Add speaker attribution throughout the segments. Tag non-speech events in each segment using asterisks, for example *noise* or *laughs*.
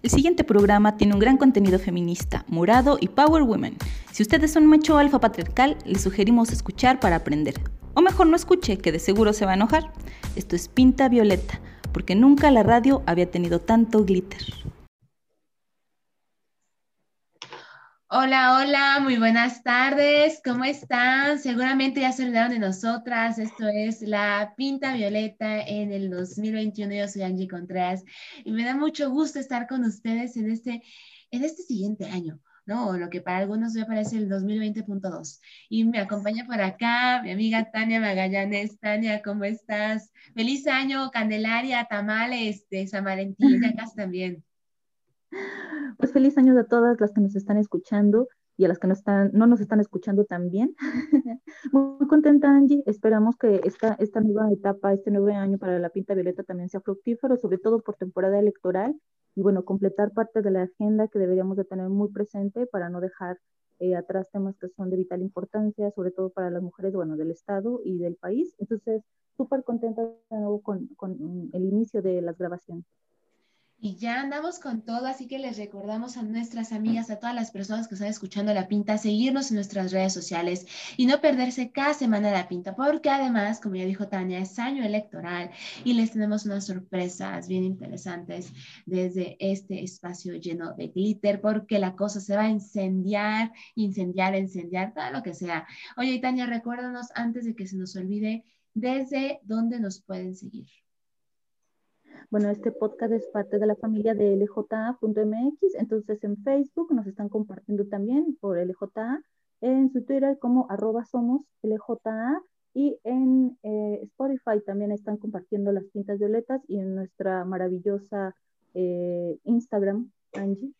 Speaker 1: El siguiente programa tiene un gran contenido feminista, morado y power women. Si ustedes son macho alfa patriarcal, les sugerimos escuchar para aprender. O mejor no escuche, que de seguro se va a enojar. Esto es Pinta Violeta, porque nunca la radio había tenido tanto glitter.
Speaker 2: Hola, hola, muy buenas tardes. ¿Cómo están? Seguramente ya se olvidaron de nosotras. Esto es la Pinta Violeta en el 2021. Yo soy Angie Contreras y me da mucho gusto estar con ustedes en este, en este siguiente año. ¿no? Lo que para algunos me parece el 2020.2. Y me acompaña por acá mi amiga Tania Magallanes. Tania, ¿cómo estás? Feliz año, Candelaria, Tamales de San Valentín, *laughs* acá también.
Speaker 3: Pues feliz año a todas las que nos están escuchando y a las que no, están, no nos están escuchando también. *laughs* Muy contenta, Angie. Esperamos que esta, esta nueva etapa, este nuevo año para la Pinta Violeta también sea fructífero, sobre todo por temporada electoral. Y bueno, completar parte de la agenda que deberíamos de tener muy presente para no dejar eh, atrás temas que son de vital importancia, sobre todo para las mujeres, bueno, del Estado y del país. Entonces, súper contenta de nuevo con, con el inicio de las grabaciones.
Speaker 2: Y ya andamos con todo, así que les recordamos a nuestras amigas, a todas las personas que están escuchando La Pinta, seguirnos en nuestras redes sociales y no perderse cada semana La Pinta, porque además, como ya dijo Tania, es año electoral y les tenemos unas sorpresas bien interesantes desde este espacio lleno de glitter, porque la cosa se va a incendiar, incendiar, incendiar, todo lo que sea. Oye, Tania, recuérdanos antes de que se nos olvide, desde dónde nos pueden seguir.
Speaker 3: Bueno, este podcast es parte de la familia de LJA.mx, entonces en Facebook nos están compartiendo también por LJA, en su Twitter como arroba somos LJA y en eh, Spotify también están compartiendo las tintas violetas y en nuestra maravillosa eh, Instagram, Angie.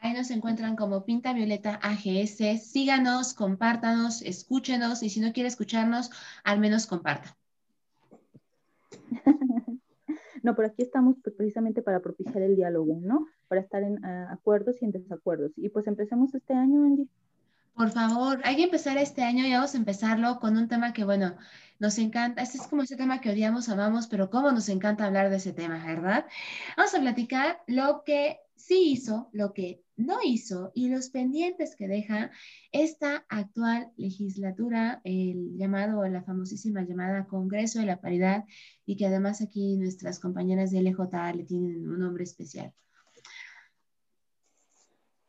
Speaker 2: Ahí nos encuentran como Pinta Violeta AGS. Síganos, compártanos, escúchenos y si no quiere escucharnos, al menos comparta. *laughs*
Speaker 3: No, pero aquí estamos precisamente para propiciar el diálogo, ¿no? Para estar en ah, acuerdos y en desacuerdos. Y pues empecemos este año, Angie.
Speaker 2: Por favor, hay que empezar este año y vamos a empezarlo con un tema que, bueno, nos encanta. Este es como ese tema que odiamos, amamos, pero cómo nos encanta hablar de ese tema, ¿verdad? Vamos a platicar lo que sí hizo, lo que no hizo y los pendientes que deja esta actual legislatura, el llamado, la famosísima llamada Congreso de la Paridad, y que además aquí nuestras compañeras de LJA le tienen un nombre especial.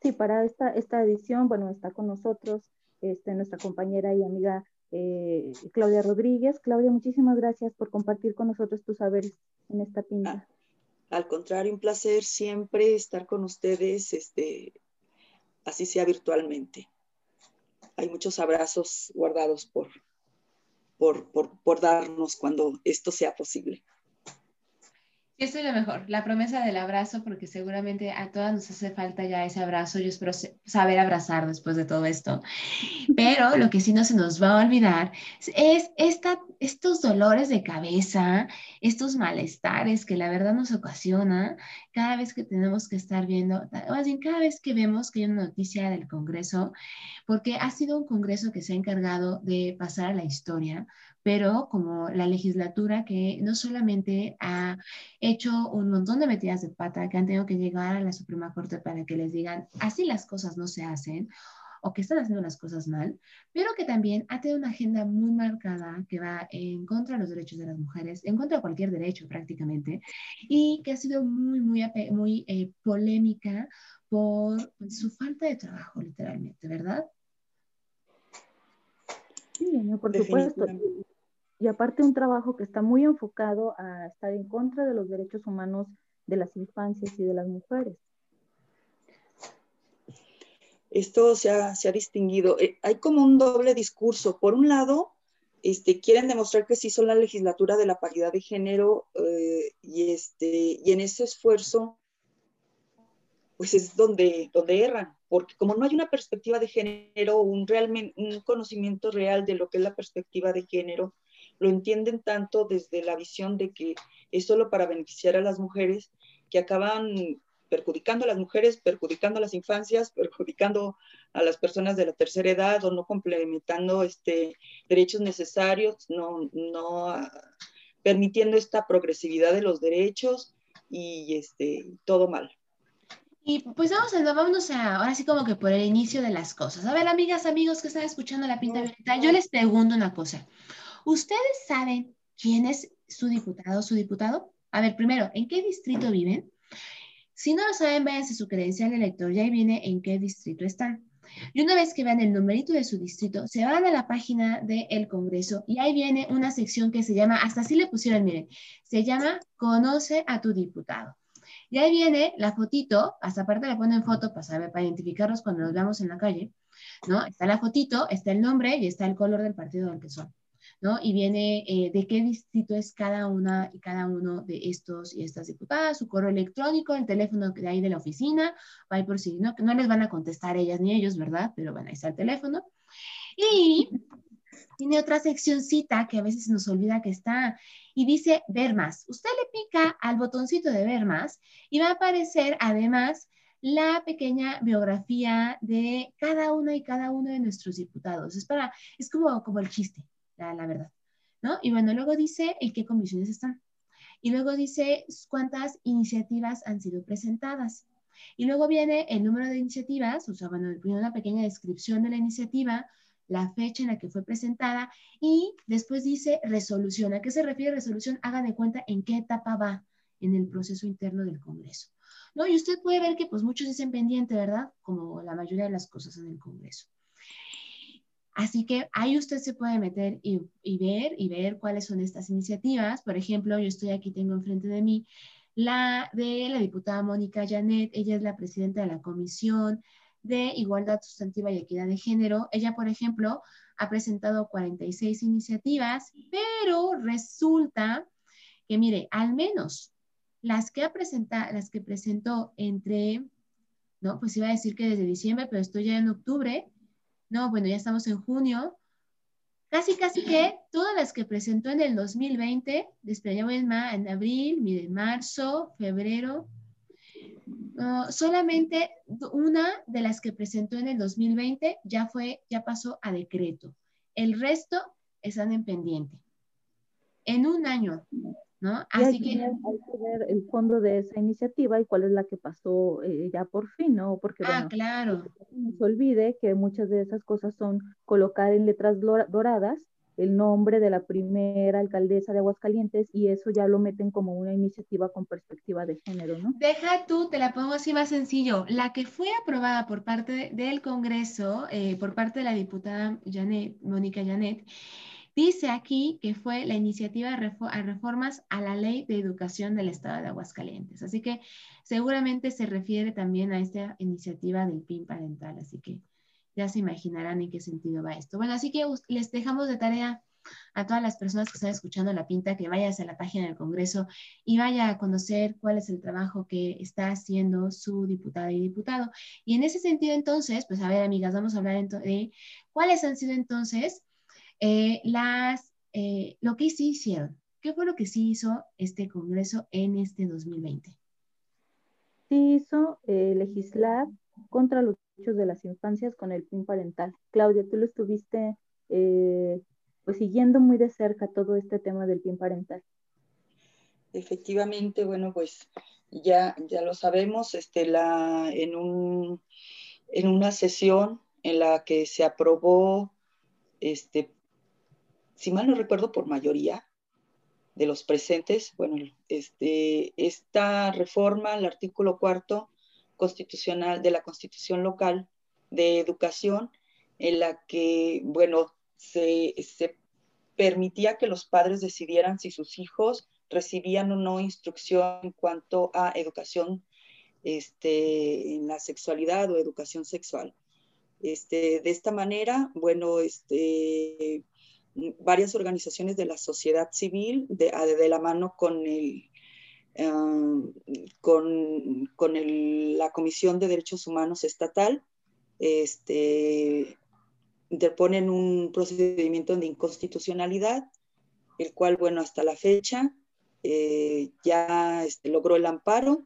Speaker 3: Sí, para esta, esta edición, bueno, está con nosotros este, nuestra compañera y amiga eh, Claudia Rodríguez. Claudia, muchísimas gracias por compartir con nosotros tus saberes en esta pinta.
Speaker 4: Al contrario, un placer siempre estar con ustedes, este, así sea virtualmente. Hay muchos abrazos guardados por, por, por, por darnos cuando esto sea posible.
Speaker 2: Esto es lo mejor, la promesa del abrazo, porque seguramente a todas nos hace falta ya ese abrazo. Yo espero saber abrazar después de todo esto. Pero lo que sí no se nos va a olvidar es estos dolores de cabeza, estos malestares que la verdad nos ocasiona cada vez que tenemos que estar viendo, más bien cada vez que vemos que hay una noticia del Congreso, porque ha sido un Congreso que se ha encargado de pasar a la historia pero como la legislatura que no solamente ha hecho un montón de metidas de pata, que han tenido que llegar a la Suprema Corte para que les digan, así las cosas no se hacen, o que están haciendo las cosas mal, pero que también ha tenido una agenda muy marcada que va en contra de los derechos de las mujeres, en contra de cualquier derecho prácticamente, y que ha sido muy, muy, muy eh, polémica por su falta de trabajo, literalmente, ¿verdad?
Speaker 3: Sí, por supuesto. Y aparte un trabajo que está muy enfocado a estar en contra de los derechos humanos de las infancias y de las mujeres.
Speaker 4: Esto se ha, distinguido. Eh, hay como un doble discurso. Por un lado, este, quieren demostrar que sí son la legislatura de la paridad de género eh, y, este, y en ese esfuerzo, pues es donde, donde erran, porque como no hay una perspectiva de género, un, realmente, un conocimiento real de lo que es la perspectiva de género, lo entienden tanto desde la visión de que es solo para beneficiar a las mujeres que acaban perjudicando a las mujeres, perjudicando a las infancias, *laughs* perjudicando a las personas de la tercera edad o no complementando este, derechos necesarios, no, no permitiendo esta progresividad de los derechos y este, todo mal.
Speaker 2: Y pues vamos a, vámonos a, ahora sí como que por el inicio de las cosas. A ver, amigas, amigos que están escuchando la pinta violeta, yo les pregunto una cosa. ¿Ustedes saben quién es su diputado, su diputado? A ver, primero, ¿en qué distrito viven? Si no lo saben, váyanse su credencial elector y ahí viene en qué distrito están. Y una vez que vean el numerito de su distrito, se van a la página del Congreso y ahí viene una sección que se llama, hasta así le pusieron, miren, se llama Conoce a tu diputado. Y ahí viene la fotito, hasta aparte le ponen foto para saber, para identificarlos cuando los veamos en la calle, ¿no? Está la fotito, está el nombre y está el color del partido del que son. ¿no? Y viene eh, de qué distrito es cada una y cada uno de estos y estas diputadas, su correo electrónico, el teléfono de ahí de la oficina, ahí por si no, no les van a contestar ellas ni ellos, ¿verdad? Pero van a estar el teléfono. Y tiene otra seccioncita que a veces nos olvida que está y dice ver más. Usted le pica al botoncito de ver más y va a aparecer además la pequeña biografía de cada uno y cada uno de nuestros diputados. Es para, es como, como el chiste, la, verdad, ¿no? Y bueno, luego dice en qué comisiones están. Y luego dice cuántas iniciativas han sido presentadas. Y luego viene el número de iniciativas, o sea, bueno, una pequeña descripción de la iniciativa, la fecha en la que fue presentada y después dice resolución. ¿A qué se refiere resolución? Hagan de cuenta en qué etapa va en el proceso interno del Congreso. ¿No? Y usted puede ver que pues muchos dicen pendiente, ¿verdad? Como la mayoría de las cosas en el Congreso. Así que ahí usted se puede meter y, ver y ver cuáles son estas iniciativas. Por ejemplo, yo estoy aquí, tengo enfrente de mí la de la diputada Mónica Janet, ella es la presidenta de la Comisión de Igualdad Sustantiva y Equidad de Género. Ella, por ejemplo, ha presentado 46 iniciativas, pero resulta que, mire, al menos las que, ha presentado, las que presentó entre, no, pues iba a decir que desde diciembre, pero estoy ya en octubre, no, bueno, ya estamos en junio. Casi, casi que todas las que presentó en el 2020, desplegamos en, en abril, mire, marzo, febrero, solamente una de las que presentó en el 2020 ya fue, ya pasó a decreto. El resto están en pendiente. En un año ¿no?
Speaker 3: Así que, hay que ver el fondo de esa iniciativa y cuál es la que pasó eh, ya por fin, ¿no?
Speaker 2: Porque, ah, claro.
Speaker 3: no se olvide que muchas de esas cosas son colocar en letras doradas el nombre de la primera alcaldesa de Aguascalientes y eso ya lo meten como una iniciativa con perspectiva de género, ¿no?
Speaker 2: Deja tú, te la pongo así más sencillo. La que fue aprobada por parte del Congreso, eh, por parte de la diputada Janet, Mónica Janet, Dice aquí que fue la iniciativa a reformas a la ley de educación del Estado de Aguascalientes. Así que seguramente se refiere también a esta iniciativa del PIN parental. Así que ya se imaginarán en qué sentido va esto. Bueno, así que les dejamos de tarea a todas las personas que están escuchando la pinta que vayas a la página del Congreso y vaya a conocer cuál es el trabajo que está haciendo su diputada y diputado. Y en ese sentido, entonces, pues a ver, amigas, vamos a hablar de cuáles han sido entonces eh, las, eh, lo que sí hicieron, ¿qué fue lo que sí hizo este Congreso en este 2020?
Speaker 3: Sí hizo eh, legislar contra los derechos de las infancias con el PIN parental. Claudia, tú lo estuviste pues siguiendo muy de cerca todo este tema del PIN parental.
Speaker 4: Efectivamente, bueno, pues ya, ya lo sabemos, este, la, en, un, en una sesión en la que se aprobó este, si mal no recuerdo, por mayoría de los presentes, bueno, este, esta reforma al artículo cuarto constitucional de la Constitución local de educación, en la que, bueno, se, permitía que los padres decidieran si sus hijos recibían o no instrucción en cuanto a educación este, en la sexualidad o educación sexual. Este, de esta manera, bueno, este, varias organizaciones de la sociedad civil de, de la mano con, el, ah, con, con el, la Comisión de Derechos Humanos Estatal, este, interponen un procedimiento de inconstitucionalidad, el cual, bueno, hasta la fecha eh, ya este, logró el amparo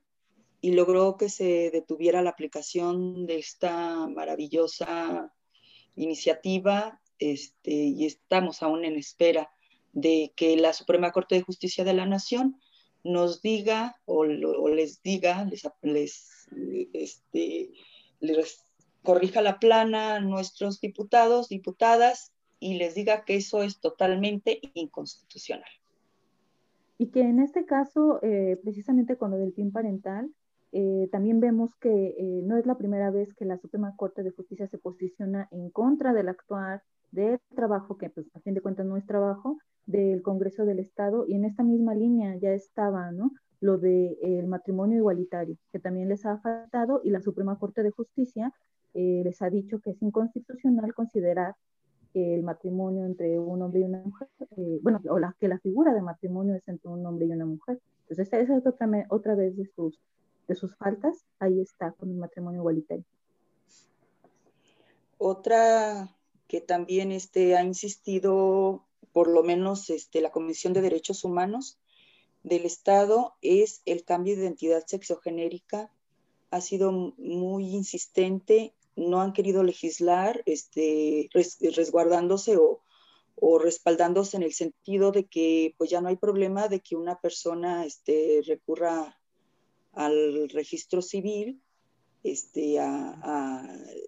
Speaker 4: y logró que se detuviera la aplicación de esta maravillosa iniciativa este, y estamos aún en espera de que la Suprema Corte de Justicia de la Nación nos diga o, les diga, les, este, les corrija la plana a nuestros diputados, diputadas y les diga que eso es totalmente inconstitucional.
Speaker 3: Y que en este caso, eh, precisamente con lo del fin parental, eh, también vemos que eh, no es la primera vez que la Suprema Corte de Justicia se posiciona en contra del actuar del trabajo, que pues a fin de cuentas no es trabajo, del Congreso del Estado, y en esta misma línea ya estaba, ¿no? Lo del el matrimonio igualitario, que también les ha faltado, y la Suprema Corte de Justicia les ha dicho que es inconstitucional considerar el matrimonio entre un hombre y una mujer, eh, bueno, o la, que la figura de matrimonio es entre un hombre y una mujer. Entonces, esa es otra, otra vez de sus, de sus faltas, ahí está con el matrimonio igualitario.
Speaker 4: Otra que también este, ha insistido, por lo menos este, la Comisión de Derechos Humanos del Estado, es el cambio de identidad sexogenérica. Ha sido muy insistente no han querido legislar este, resguardándose o, respaldándose en el sentido de que pues ya no hay problema de que una persona este, recurra al registro civil este, a,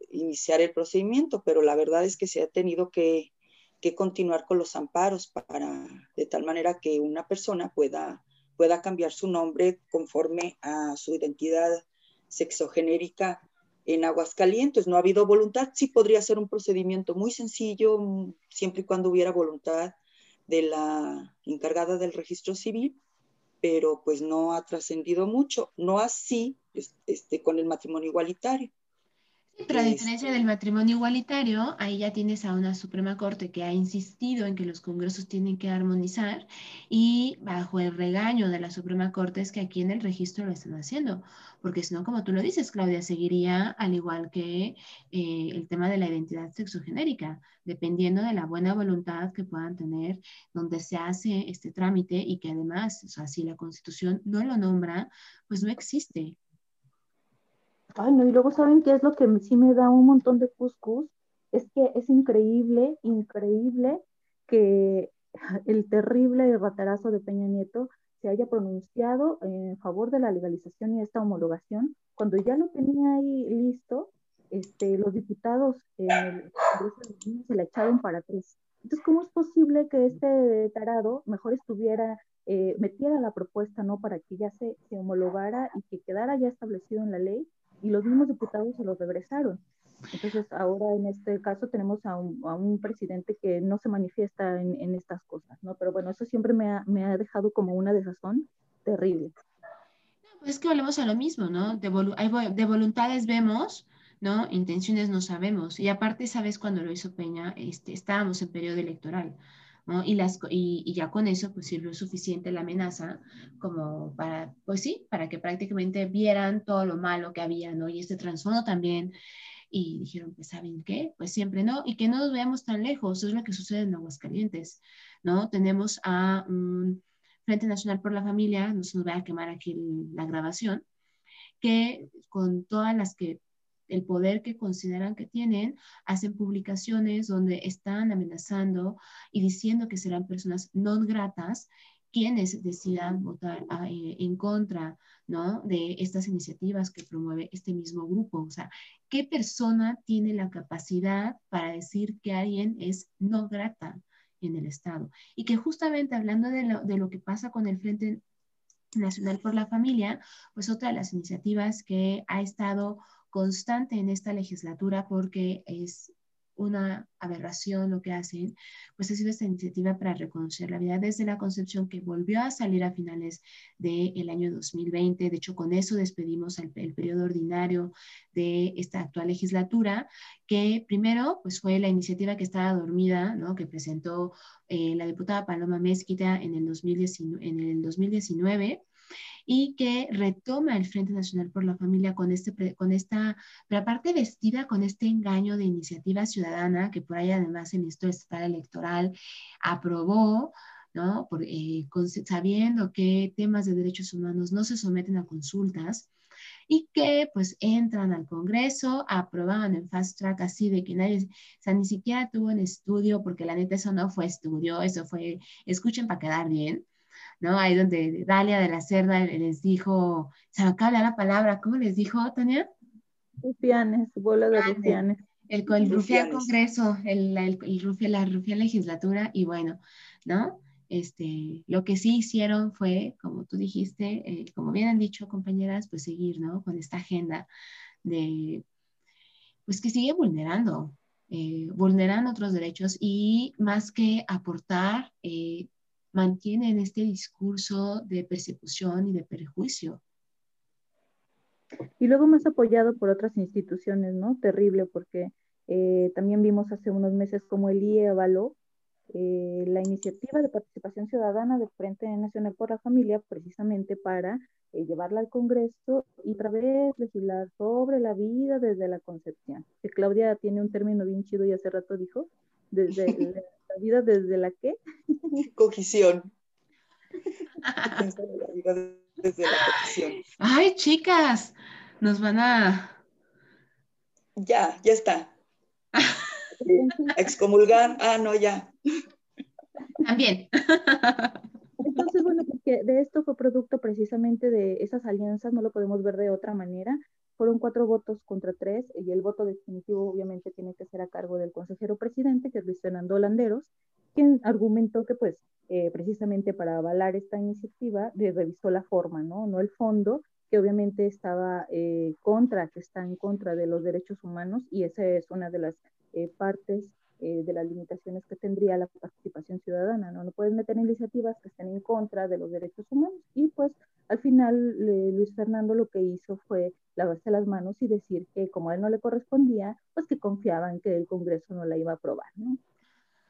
Speaker 4: iniciar el procedimiento, pero la verdad es que se ha tenido que, continuar con los amparos para, de tal manera que una persona pueda, pueda cambiar su nombre conforme a su identidad sexogenérica en Aguascalientes. No ha habido voluntad. Sí podría ser un procedimiento muy sencillo, mm, siempre y cuando hubiera voluntad de la encargada del registro civil, pero pues no ha trascendido mucho. No así este, con el matrimonio igualitario.
Speaker 2: Pero a diferencia del matrimonio igualitario, ahí ya tienes a una Suprema Corte que ha insistido en que los congresos tienen que armonizar y bajo el regaño de la Suprema Corte es que aquí en el registro lo están haciendo, porque si no, como tú lo dices, Claudia, seguiría al igual que eh, el tema de la identidad sexogenérica, dependiendo de la buena voluntad que puedan tener donde se hace este trámite y que además, o sea, si la Constitución no lo nombra, pues no existe.
Speaker 3: Ay, no, y luego saben qué es lo que sí me da un montón de cuscús, es que es increíble, increíble que *laughs* el terrible ratarazo de Peña Nieto se haya pronunciado en favor de la legalización y esta homologación, cuando ya lo tenía ahí listo, este, los diputados eh, se la echaron para atrás. Entonces, ¿cómo es posible que este tarado mejor estuviera, eh, metiera la propuesta, ¿no? Para que ya se, se homologara y que quedara ya establecido en la ley y los mismos diputados se los regresaron. Entonces, ahora en este caso tenemos a un, a un presidente que no se manifiesta en, en, estas cosas, ¿no? Pero bueno, eso siempre me ha, me ha dejado como una desazón terrible.
Speaker 2: pues es que volvemos a lo mismo, ¿no? De, de, voluntades vemos, ¿no? Intenciones no sabemos. Y aparte, ¿sabes cuando lo hizo Peña? Este, estábamos en periodo electoral. Y, las, y, ya con eso pues sirvió suficiente la amenaza como para, pues sí, para que prácticamente vieran todo lo malo que había, ¿no? Y este trasfondo también, y dijeron, pues ¿saben qué? Pues siempre no, y que no nos veamos tan lejos, es lo que sucede en Aguascalientes, ¿no? Tenemos a Frente Nacional por la Familia, no se nos va a quemar aquí la grabación, que con todas las que el poder que consideran que tienen, hacen publicaciones donde están amenazando y diciendo que serán personas no gratas quienes decidan votar eh, en contra ¿no? de estas iniciativas que promueve este mismo grupo. O sea, ¿qué persona tiene la capacidad para decir que alguien es no grata en el Estado? Y que justamente hablando de lo, de lo que pasa con el Frente Nacional por la Familia, pues otra de las iniciativas que ha estado constante en esta legislatura porque es una aberración lo que hacen, pues ha sido esta iniciativa para reconocer la vida desde la concepción que volvió a salir a finales del año 2020. De hecho, con eso despedimos el, periodo ordinario de esta actual legislatura, que primero pues fue la iniciativa que estaba dormida, ¿no? que presentó eh, la diputada Paloma Mezquita en el 2019. En el 2019 y que retoma el Frente Nacional por la Familia con, este, con esta, pero aparte vestida con este engaño de iniciativa ciudadana que por ahí además el Instituto Estatal Electoral aprobó, ¿no? Por, eh, sabiendo que temas de derechos humanos no se someten a consultas y que pues entran al Congreso, aprobaban en fast track así de que nadie, o sea, ni siquiera tuvo un estudio, porque la neta eso no fue estudio, eso fue, escuchen para quedar bien, ¿no? Ahí donde Dalia de la Cerda les dijo, se me acaba la palabra, ¿cómo les dijo, Tania?
Speaker 3: Rufianes, bola de rufianes.
Speaker 2: El, el rufián congreso, el, el, el la rufián legislatura, y bueno, ¿no? Este, lo que sí hicieron fue, como tú dijiste, eh, como bien han dicho compañeras, pues seguir, ¿no? Con esta agenda de, pues que sigue vulnerando, eh, vulnerando otros derechos y más que aportar, eh, mantienen este discurso de persecución y de perjuicio.
Speaker 3: Y luego más apoyado por otras instituciones, ¿no? Terrible, porque también vimos hace unos meses como el IE avaló eh, la iniciativa de participación ciudadana del Frente Nacional por la Familia precisamente para eh, llevarla al Congreso y otra vez legislar sobre la vida desde la concepción. Que Claudia tiene un término bien chido y hace rato dijo, desde *laughs* la vida desde la qué? *laughs*
Speaker 4: Cogición. *laughs* desde la
Speaker 2: Ay, chicas, nos van a...
Speaker 4: Ya, ya está. *laughs* Excomulgar, ah, no, ya.
Speaker 2: También.
Speaker 3: Entonces, bueno, porque de esto fue producto precisamente de esas alianzas, no lo podemos ver de otra manera. Fueron cuatro votos contra tres y el voto definitivo obviamente tiene que ser a cargo del consejero presidente, que es Luis Fernando Landeros, quien argumentó que pues eh, precisamente para avalar esta iniciativa revisó la forma, ¿no? No el fondo, que obviamente estaba eh, contra, que está en contra de los derechos humanos y esa es una de las eh, partes eh, de las limitaciones que tendría la participación ciudadana, ¿no? No puedes meter iniciativas que estén en contra de los derechos humanos y pues al final Luis Fernando lo que hizo fue lavarse las manos y decir que como a él no le correspondía, pues que confiaban que el Congreso no la iba a aprobar, ¿no?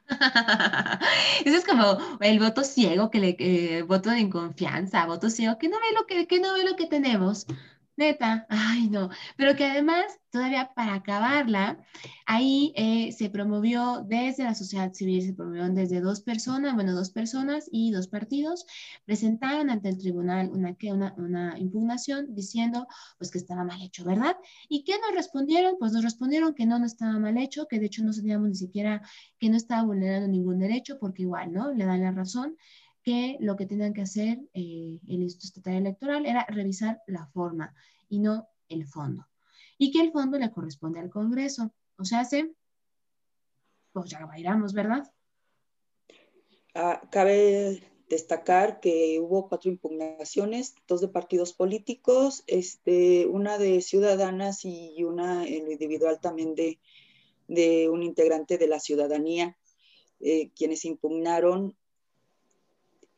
Speaker 3: *laughs*
Speaker 2: Eso es como el voto ciego, que le, voto de inconfianza, voto ciego, que no ve lo que, que no ve lo que tenemos. Neta, ay no, pero que además, todavía para acabarla, ahí eh, se promovió desde la sociedad civil, se promovió desde dos personas, bueno, dos personas y dos partidos, presentaron ante el tribunal una, una, una impugnación diciendo pues que estaba mal hecho, ¿verdad? ¿Y qué nos respondieron? Pues nos respondieron que no, no estaba mal hecho, que de hecho no sabíamos ni siquiera que no estaba vulnerando ningún derecho, porque igual, ¿no? Le dan la razón que lo que tenían que hacer eh, el Instituto Estatal Electoral era revisar la forma y no el fondo. Y que el fondo le corresponde al Congreso. O sea, se, pues ya bailamos, ¿verdad?
Speaker 4: Ah, cabe destacar que hubo cuatro impugnaciones, dos de partidos políticos, este, una de ciudadanas y una en lo individual también de, de un integrante de la ciudadanía, eh, quienes impugnaron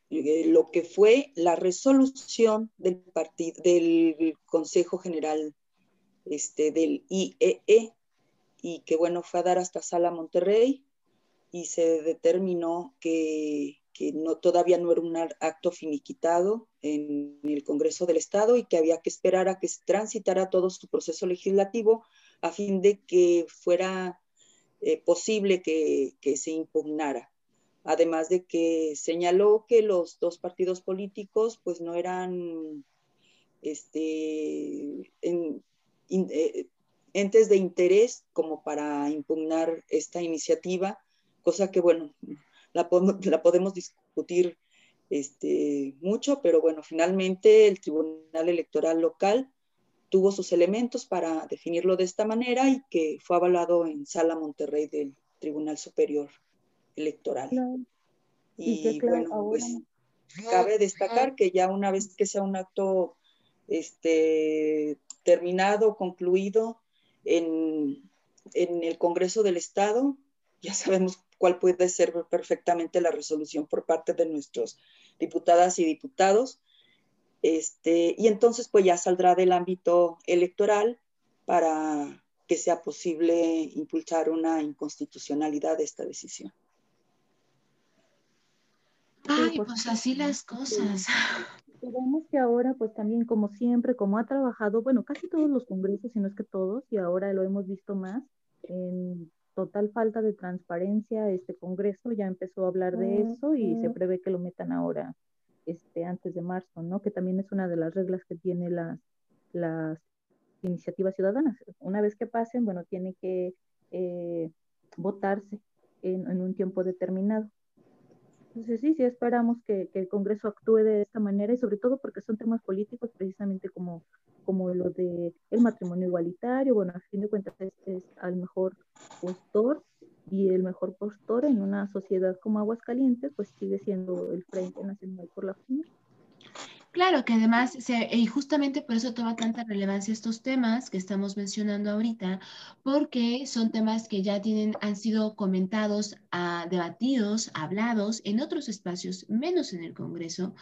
Speaker 4: lo que fue la resolución del, partido, del Consejo General este, del IEE e, y que bueno, fue a dar hasta Sala Monterrey y se determinó que, que no, todavía no era un acto finiquitado en el Congreso del Estado y que había que esperar a que transitara todo su proceso legislativo a fin de que fuera eh, posible que, que se impugnara además de que señaló que los dos partidos políticos pues no eran este, eh, entes de interés como para impugnar esta iniciativa, cosa que bueno, la, podemos discutir este, mucho, pero bueno, finalmente el Tribunal Electoral local tuvo sus elementos para definirlo de esta manera y que fue avalado en Sala Monterrey del Tribunal Superior electoral. Y, bueno, pues cabe destacar que ya una vez que sea un acto este, terminado, concluido en, en el Congreso del Estado, ya sabemos cuál puede ser perfectamente la resolución por parte de nuestros diputadas y diputados. Este, y entonces pues ya saldrá del ámbito electoral para que sea posible impulsar una inconstitucionalidad de esta decisión.
Speaker 2: Ay, pues así las cosas.
Speaker 3: Vemos *laughs* que ahora, pues también como siempre, como ha trabajado, bueno, casi todos los congresos, si no es que todos, y ahora lo hemos visto más, en total falta de transparencia, este congreso ya empezó a hablar de eso y se prevé que lo metan ahora, este, antes de marzo, ¿no? Que también es una de las reglas que tiene las, las iniciativas ciudadanas. Una vez que pasen, bueno, tiene que eh, votarse en un tiempo determinado. Entonces sí, sí esperamos que, que, el Congreso actúe de esta manera y sobre todo porque son temas políticos precisamente como, como lo de el matrimonio igualitario, bueno, a fin de cuentas es, es al mejor postor y el mejor postor en una sociedad como Aguascalientes, pues sigue siendo el Frente Nacional por la Familia.
Speaker 2: Claro que además, y justamente por eso toma tanta relevancia estos temas que estamos mencionando ahorita, porque son temas que ya tienen, han sido comentados, ah, debatidos, hablados en otros espacios, menos en el Congreso,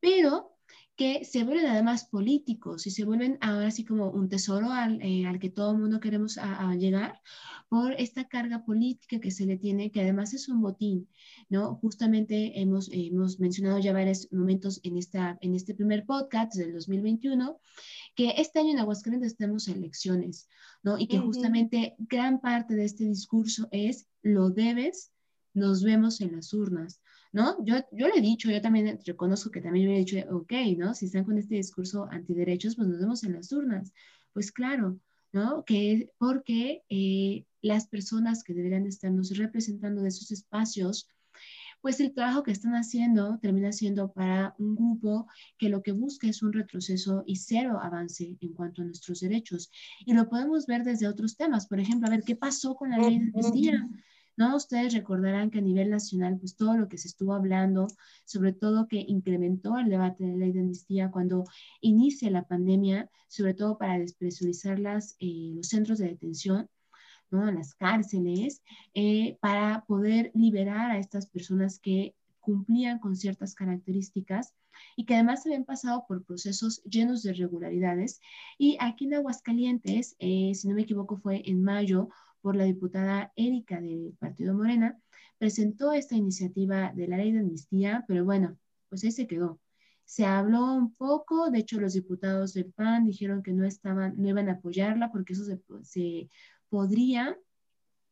Speaker 2: pero que se vuelven además políticos y se vuelven ahora sí como un tesoro al, eh, al que todo el mundo queremos a, llegar por esta carga política que se le tiene, que además es un botín, ¿no? Justamente hemos, hemos mencionado ya varios momentos en, esta, en este primer podcast del 2021, que este año en Aguascalientes tenemos elecciones, ¿no? Y que justamente gran parte de este discurso es lo debes, nos vemos en las urnas. ¿No? Yo, yo le he dicho, yo también reconozco que también me he dicho, ok, ¿no? Si están con este discurso antiderechos, pues nos vemos en las urnas. Pues claro, ¿no? Que porque eh, las personas que deberían estarnos representando de esos espacios, pues el trabajo que están haciendo termina siendo para un grupo que lo que busca es un retroceso y cero avance en cuanto a nuestros derechos. Y lo podemos ver desde otros temas. Por ejemplo, a ver, ¿qué pasó con la ley de amnistía? ¿No? Ustedes recordarán que a nivel nacional, pues todo lo que se estuvo hablando, sobre todo que incrementó el debate de la ley de amnistía cuando inicia la pandemia, sobre todo para despresurizar eh, los centros de detención, ¿no? Las cárceles, eh, para poder liberar a estas personas que cumplían con ciertas características y que además habían pasado por procesos llenos de irregularidades. Y aquí en Aguascalientes, eh, si no me equivoco, fue en mayo, por la diputada Erika del Partido Morena, presentó esta iniciativa de la ley de amnistía, pero bueno, pues ahí se quedó. Se habló un poco, de hecho los diputados del PAN dijeron que no, estaban, no iban a apoyarla porque eso se, podría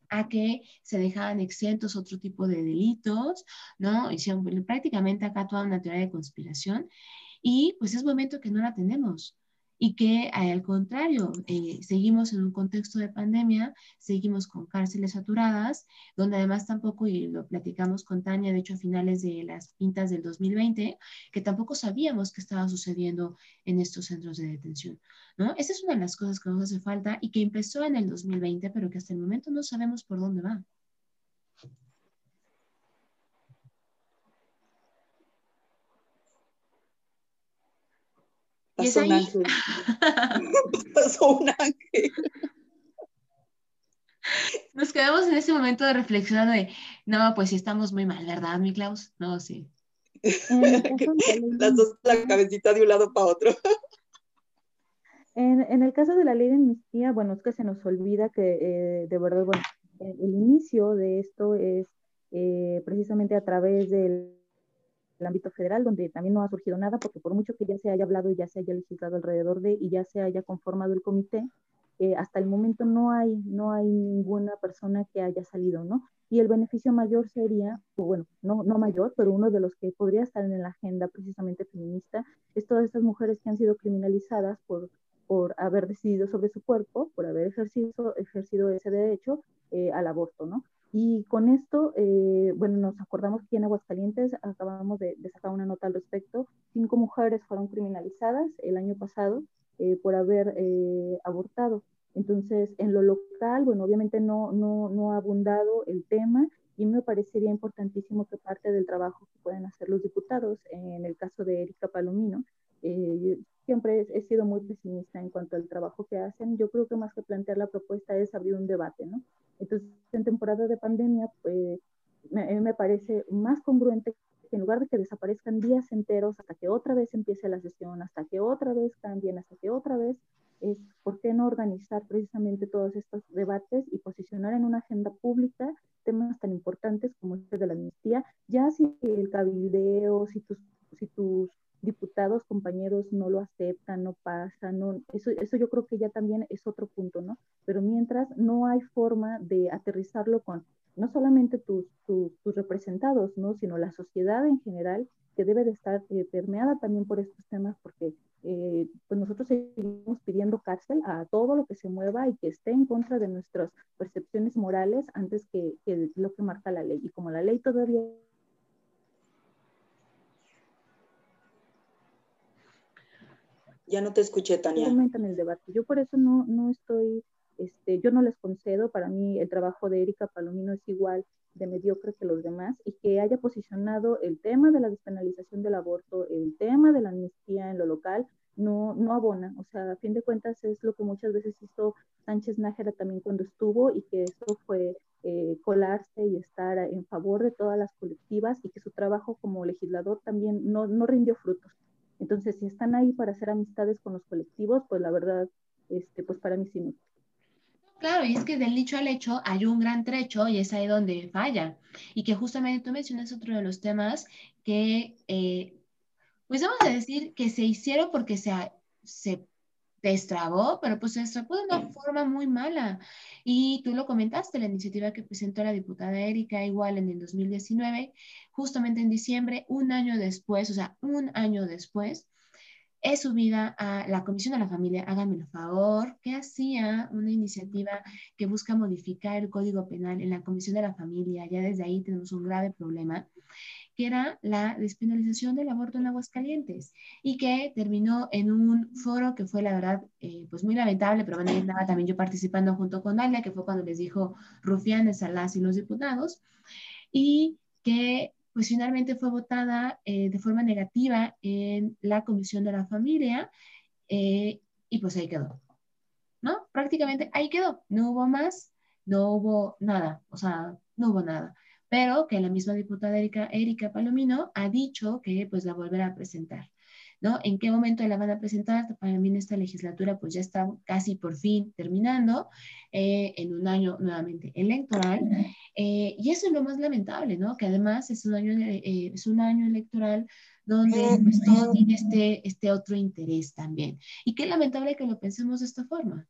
Speaker 2: a que se dejaban exentos otro tipo de delitos, ¿no? Hicieron prácticamente acá toda una teoría de conspiración y pues es momento que no la tenemos y que al contrario, eh, seguimos en un contexto de pandemia, seguimos con cárceles saturadas, donde además tampoco, y lo platicamos con Tania, de hecho a finales de las pintas del 2020, que tampoco sabíamos qué estaba sucediendo en estos centros de detención. ¿no? Esa es una de las cosas que nos hace falta y que empezó en el 2020, pero que hasta el momento no sabemos por dónde va.
Speaker 4: Pasó un ángel. *laughs* Pasó un ángel.
Speaker 2: Nos quedamos en ese momento de reflexión de, no, pues sí estamos muy mal, ¿verdad, mi Klaus? No, sí. *laughs*
Speaker 4: Las dos, la cabecita de un lado para otro. *laughs*
Speaker 3: En, el caso de la ley de amnistía, bueno, es que se nos olvida que eh, de verdad, bueno, el inicio de esto es eh, precisamente a través del el ámbito federal, donde también no ha surgido nada, porque por mucho que ya se haya hablado y ya se haya legislado alrededor de y ya se haya conformado el comité, eh, hasta el momento no hay, no hay ninguna persona que haya salido, ¿no? Y el beneficio mayor sería, bueno, no, no mayor, pero uno de los que podría estar en la agenda precisamente feminista, es todas estas mujeres que han sido criminalizadas por, por haber decidido sobre su cuerpo, por haber ejercido, ejercido ese derecho eh, al aborto, ¿no? Y con esto, eh, bueno, nos acordamos que en Aguascalientes acabamos de, sacar una nota al respecto. Cinco mujeres fueron criminalizadas el año pasado eh, por haber eh, abortado. Entonces, en lo local, bueno, obviamente no, no, no ha abundado el tema y me parecería importantísimo que parte del trabajo que pueden hacer los diputados, en el caso de Erika Palomino, siempre he, sido muy pesimista en cuanto al trabajo que hacen. Yo creo que más que plantear la propuesta es abrir un debate, ¿no? Entonces, en temporada de pandemia, pues, me, me parece más congruente que en lugar de que desaparezcan días enteros hasta que otra vez empiece la sesión, hasta que otra vez cambien, hasta que otra vez, es por qué no organizar precisamente todos estos debates y posicionar en una agenda pública temas tan importantes como este de la amnistía, ya si el cabildeo, si tus, si tus diputados, compañeros no lo aceptan, no pasa, no, eso, eso yo creo que ya también es otro punto, ¿no? Pero mientras no hay forma de aterrizarlo con no solamente tus, tus, representados, ¿no? Sino la sociedad en general, que debe de estar eh, permeada también por estos temas, porque eh, pues nosotros seguimos pidiendo cárcel a todo lo que se mueva y que esté en contra de nuestras percepciones morales antes que, que lo que marca la ley. Y como la ley todavía
Speaker 4: Ya no te escuché, Tania.
Speaker 3: el debate. Yo por eso no, no estoy, este, yo no les concedo, para mí el trabajo de Erika Palomino es igual de mediocre que los demás y que haya posicionado el tema de la despenalización del aborto, el tema de la amnistía en lo local, no, no abona. O sea, a fin de cuentas es lo que muchas veces hizo Sánchez Nájera también cuando estuvo y que eso fue eh, colarse y estar en favor de todas las colectivas y que su trabajo como legislador también no, no rindió frutos. Entonces, si están ahí para hacer amistades con los colectivos, pues la verdad, este, pues para mí sí no.
Speaker 2: Claro, y es que del dicho al hecho hay un gran trecho y es ahí donde falla. Y que justamente tú mencionas otro de los temas que, eh, pues vamos a decir que se hicieron porque se, se destrabó, pero pues se destrabó de una forma muy mala. Y tú lo comentaste, la iniciativa que presentó la diputada Erika igual en el 2019, justamente en diciembre, un año después, o sea, un año después, es subida a la Comisión de la Familia, háganme el favor, que hacía una iniciativa que busca modificar el Código Penal en la Comisión de la Familia. Ya desde ahí tenemos un grave problema que era la despenalización del aborto en Aguascalientes y que terminó en un foro que fue la verdad eh, pues muy lamentable, pero bueno, estaba también yo participando junto con Dalia, que fue cuando les dijo rufianes a las y los diputados, y que pues finalmente fue votada eh, de forma negativa en la Comisión de la Familia eh, y pues ahí quedó, ¿no? Prácticamente ahí quedó, no hubo más, no hubo nada, o sea, no hubo nada pero que la misma diputada Erika, Erika Palomino ha dicho que pues la volverá a presentar. ¿No? ¿En qué momento la van a presentar? Para mí en esta legislatura pues ya está casi por fin terminando, eh, en un año nuevamente electoral, eh, y eso es lo más lamentable, ¿no? Que además es un año, eh, es un año electoral donde pues, todo tiene este, este otro interés también. Y qué lamentable que lo pensemos de esta forma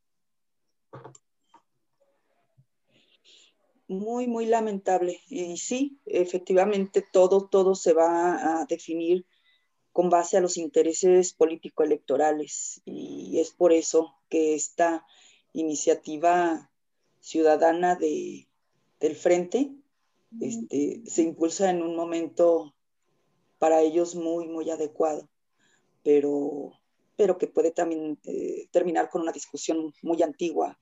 Speaker 4: muy, muy lamentable. Y sí, efectivamente, todo, todo se va a definir con base a los intereses político-electorales. Y es por eso que esta iniciativa ciudadana de, del Frente este, se impulsa en un momento para ellos muy, muy adecuado, pero, pero que puede también eh, terminar con una discusión muy antigua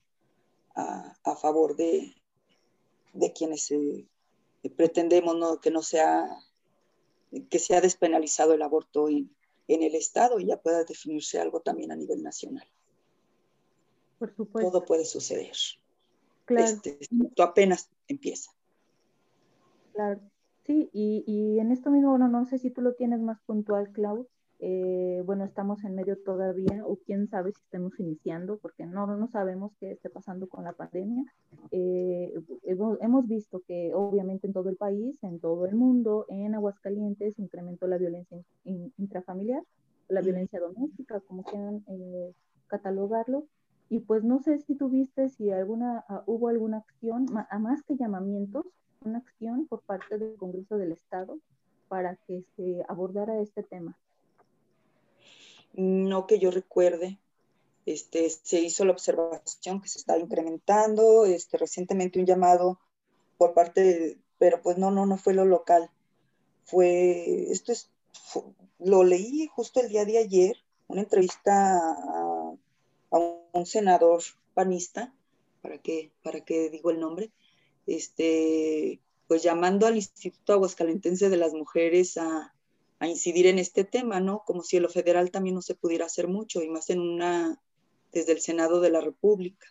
Speaker 4: a favor de, de quienes eh, pretendemos ¿no? que no sea, que sea despenalizado el aborto en, en, el Estado y ya pueda definirse algo también a nivel nacional.
Speaker 3: Por supuesto.
Speaker 4: Todo puede suceder. Claro. Este, esto apenas empieza.
Speaker 3: Claro. Sí, y, y en esto mismo, bueno, no sé si tú lo tienes más puntual, Clau, eh, bueno, estamos en medio todavía, o quién sabe si estemos iniciando, porque no, no sabemos qué esté pasando con la pandemia. Eh, hemos, visto que obviamente en todo el país, en todo el mundo, en Aguascalientes incrementó la violencia intrafamiliar, la violencia doméstica, como quieran eh, catalogarlo. Y pues no sé si tuviste, si alguna, ah, hubo alguna acción, a más que llamamientos, una acción por parte del Congreso del Estado para que se abordara este tema
Speaker 4: no que yo recuerde. Este, se hizo la observación que se está incrementando, este, recientemente un llamado por parte, de, pero pues no, no, no fue lo local. Fue, esto es, lo leí justo el día de ayer, una entrevista a, un senador panista, para que, para que digo el nombre, este, pues llamando al Instituto Aguascalentense de las Mujeres a, a incidir en este tema, ¿no? Como si en lo federal también no se pudiera hacer mucho, y más en una, desde el Senado de la República.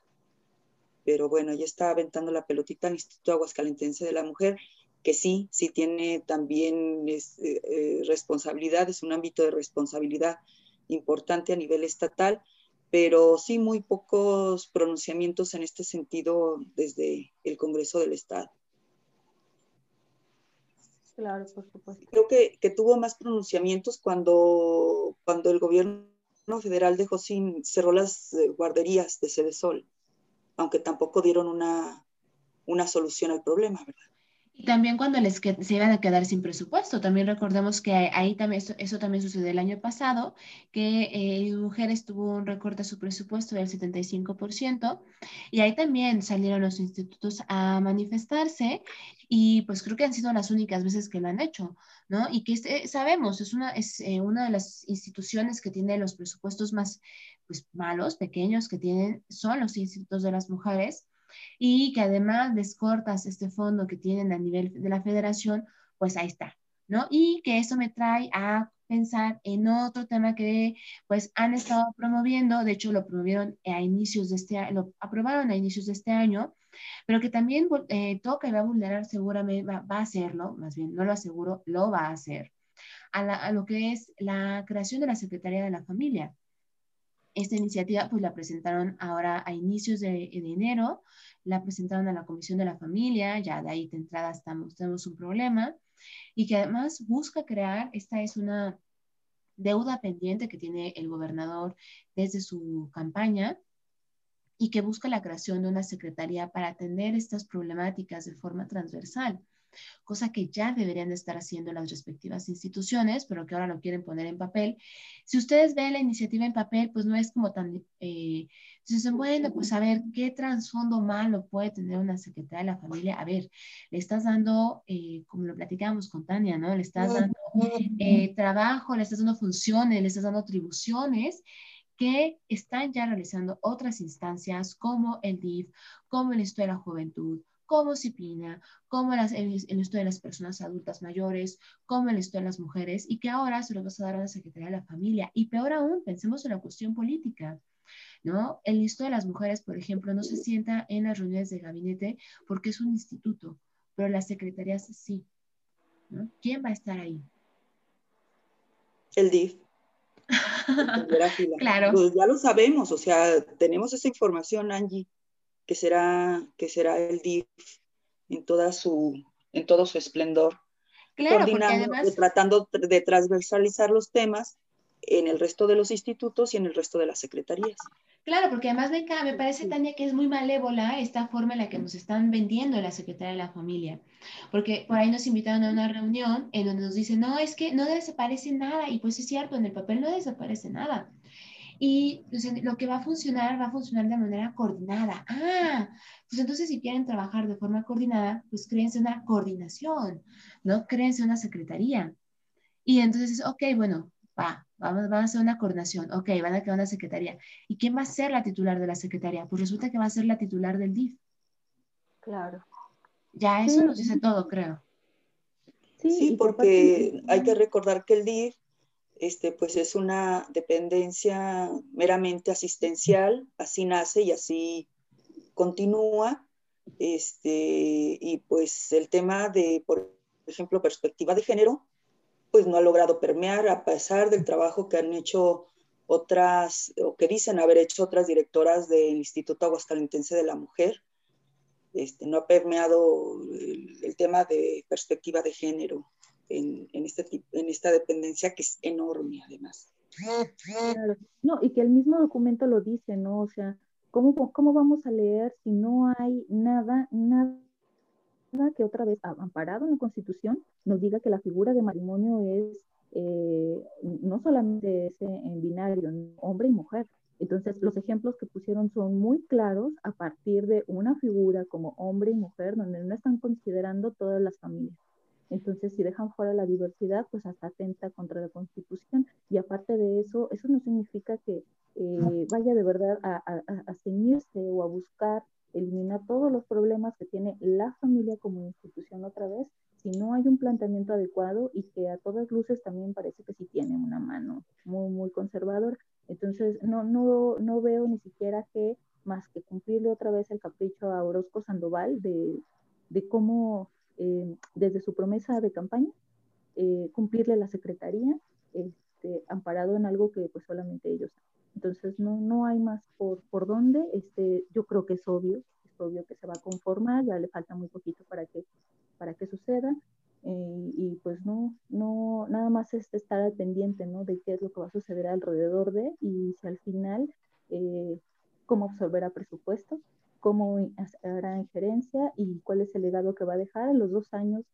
Speaker 4: Pero bueno, ya está aventando la pelotita al Instituto Aguascalentense de la Mujer, que sí, sí tiene también es, eh, eh, responsabilidad, es un ámbito de responsabilidad importante a nivel estatal, pero sí muy pocos pronunciamientos en este sentido desde el Congreso del Estado.
Speaker 3: Claro, por supuesto.
Speaker 4: Creo que, tuvo más pronunciamientos cuando, cuando el gobierno federal dejó sin, cerró las eh, guarderías de Sede Sol, aunque tampoco dieron una, una solución al problema, ¿verdad?
Speaker 2: También cuando les se iban a quedar sin presupuesto, también recordemos que ahí también, eso, también sucedió el año pasado, que eh, mujeres tuvo un recorte a su presupuesto del 75%, y ahí también salieron los institutos a manifestarse, y pues creo que han sido las únicas veces que lo han hecho, ¿no? Y que este, sabemos, es una, es eh, una de las instituciones que tiene los presupuestos más pues, malos, pequeños que tienen, son los institutos de las mujeres, y que además descortas este fondo que tienen a nivel de la federación, pues ahí está, ¿no? Y que eso me trae a pensar en otro tema que pues han estado promoviendo, de hecho lo promovieron a inicios de este lo aprobaron a inicios de este año, pero que también eh, toca y va a vulnerar seguramente, va, a hacerlo, más bien no lo aseguro, lo va a hacer, a lo que es la creación de la Secretaría de la Familia. Esta iniciativa pues la presentaron ahora a inicios de, enero, la presentaron a la Comisión de la Familia, ya de ahí de entrada estamos, tenemos un problema, y que además busca crear, esta es una deuda pendiente que tiene el gobernador desde su campaña, y que busca la creación de una secretaría para atender estas problemáticas de forma transversal cosa que ya deberían de estar haciendo las respectivas instituciones, pero que ahora lo quieren poner en papel. Si ustedes ven la iniciativa en papel, pues no es como tan... Eh, bueno, pues a ver, ¿qué trasfondo malo puede tener una secretaria de la familia? A ver, le estás dando, eh, como lo platicábamos con Tania, ¿no? Le estás dando eh, trabajo, le estás dando funciones, le estás dando atribuciones que están ya realizando otras instancias como el DIF, como el Instituto de la Juventud, como CIPINA, como las, el, estudio de las personas adultas mayores, como el estudio de las mujeres, y que ahora se lo vas a dar a la Secretaría de la Familia. Y peor aún, pensemos en la cuestión política. ¿No? El listo de las mujeres, por ejemplo, no se sienta en las reuniones de gabinete porque es un instituto, pero las secretarías sí. ¿no? ¿Quién va a estar ahí?
Speaker 4: El DIF. *laughs* claro. Pues ya lo sabemos, o sea, tenemos esa información, Angie que será, que será el DIF en, toda su, en todo su esplendor. Claro, además... tratando de transversalizar los temas en el resto de los institutos y en el resto de las secretarías.
Speaker 2: Claro, porque además me, me parece, Tania, que es muy malévola esta forma en la que nos están vendiendo la Secretaría de la Familia. Porque por ahí nos invitaron a una reunión en donde nos dicen, no, es que no desaparece nada. Y pues es cierto, en el papel no desaparece nada. Y pues, lo que va a funcionar, va a funcionar de manera coordinada. Ah, pues entonces si quieren trabajar de forma coordinada, pues créense una coordinación, ¿no? Créense una secretaría. Y entonces, ok, bueno, va, vamos, vamos a hacer una coordinación. Ok, van a crear una secretaría. ¿Y quién va a ser la titular de la secretaría? Pues resulta que va a ser la titular del DIF.
Speaker 3: Claro.
Speaker 2: Ya eso nos dice todo, creo.
Speaker 4: Sí, porque hay que recordar que el DIF este, pues es una dependencia meramente asistencial, así nace y así continúa. Este, y pues el tema de, por ejemplo, perspectiva de género, pues no ha logrado permear a pesar del trabajo que han hecho otras, o que dicen haber hecho otras directoras del Instituto Aguascalentense de la Mujer. Este, no ha permeado el tema de perspectiva de género en, este, en esta dependencia que es enorme además.
Speaker 3: No, y que el mismo documento lo dice, ¿no? O sea, ¿cómo, ¿cómo vamos a leer si no hay nada, nada que otra vez amparado en la Constitución nos diga que la figura de matrimonio es eh, no solamente ese en binario, hombre y mujer. Entonces, los ejemplos que pusieron son muy claros a partir de una figura como hombre y mujer, donde no están considerando todas las familias. Entonces, si dejan fuera la diversidad, pues hasta atenta contra la Constitución. Y aparte de eso, eso no significa que eh, vaya de verdad a, a, ceñirse o a buscar eliminar todos los problemas que tiene la familia como institución otra vez, si no hay un planteamiento adecuado y que a todas luces también parece que sí tiene una mano muy, muy conservadora. Entonces, no, no, no veo ni siquiera que más que cumplirle otra vez el capricho a Orozco Sandoval de, de cómo eh, desde su promesa de campaña, eh, cumplirle la secretaría, este, amparado en algo que pues solamente ellos Entonces no, no hay más por, por dónde, este, yo creo que es obvio, es obvio que se va a conformar, ya le falta muy poquito para que, para que suceda, eh, y pues no, no, nada más es estar al pendiente, ¿no? De qué es lo que va a suceder alrededor de, y si al final cómo absorberá presupuesto, cómo hará injerencia y cuál es el legado que va a dejar los dos años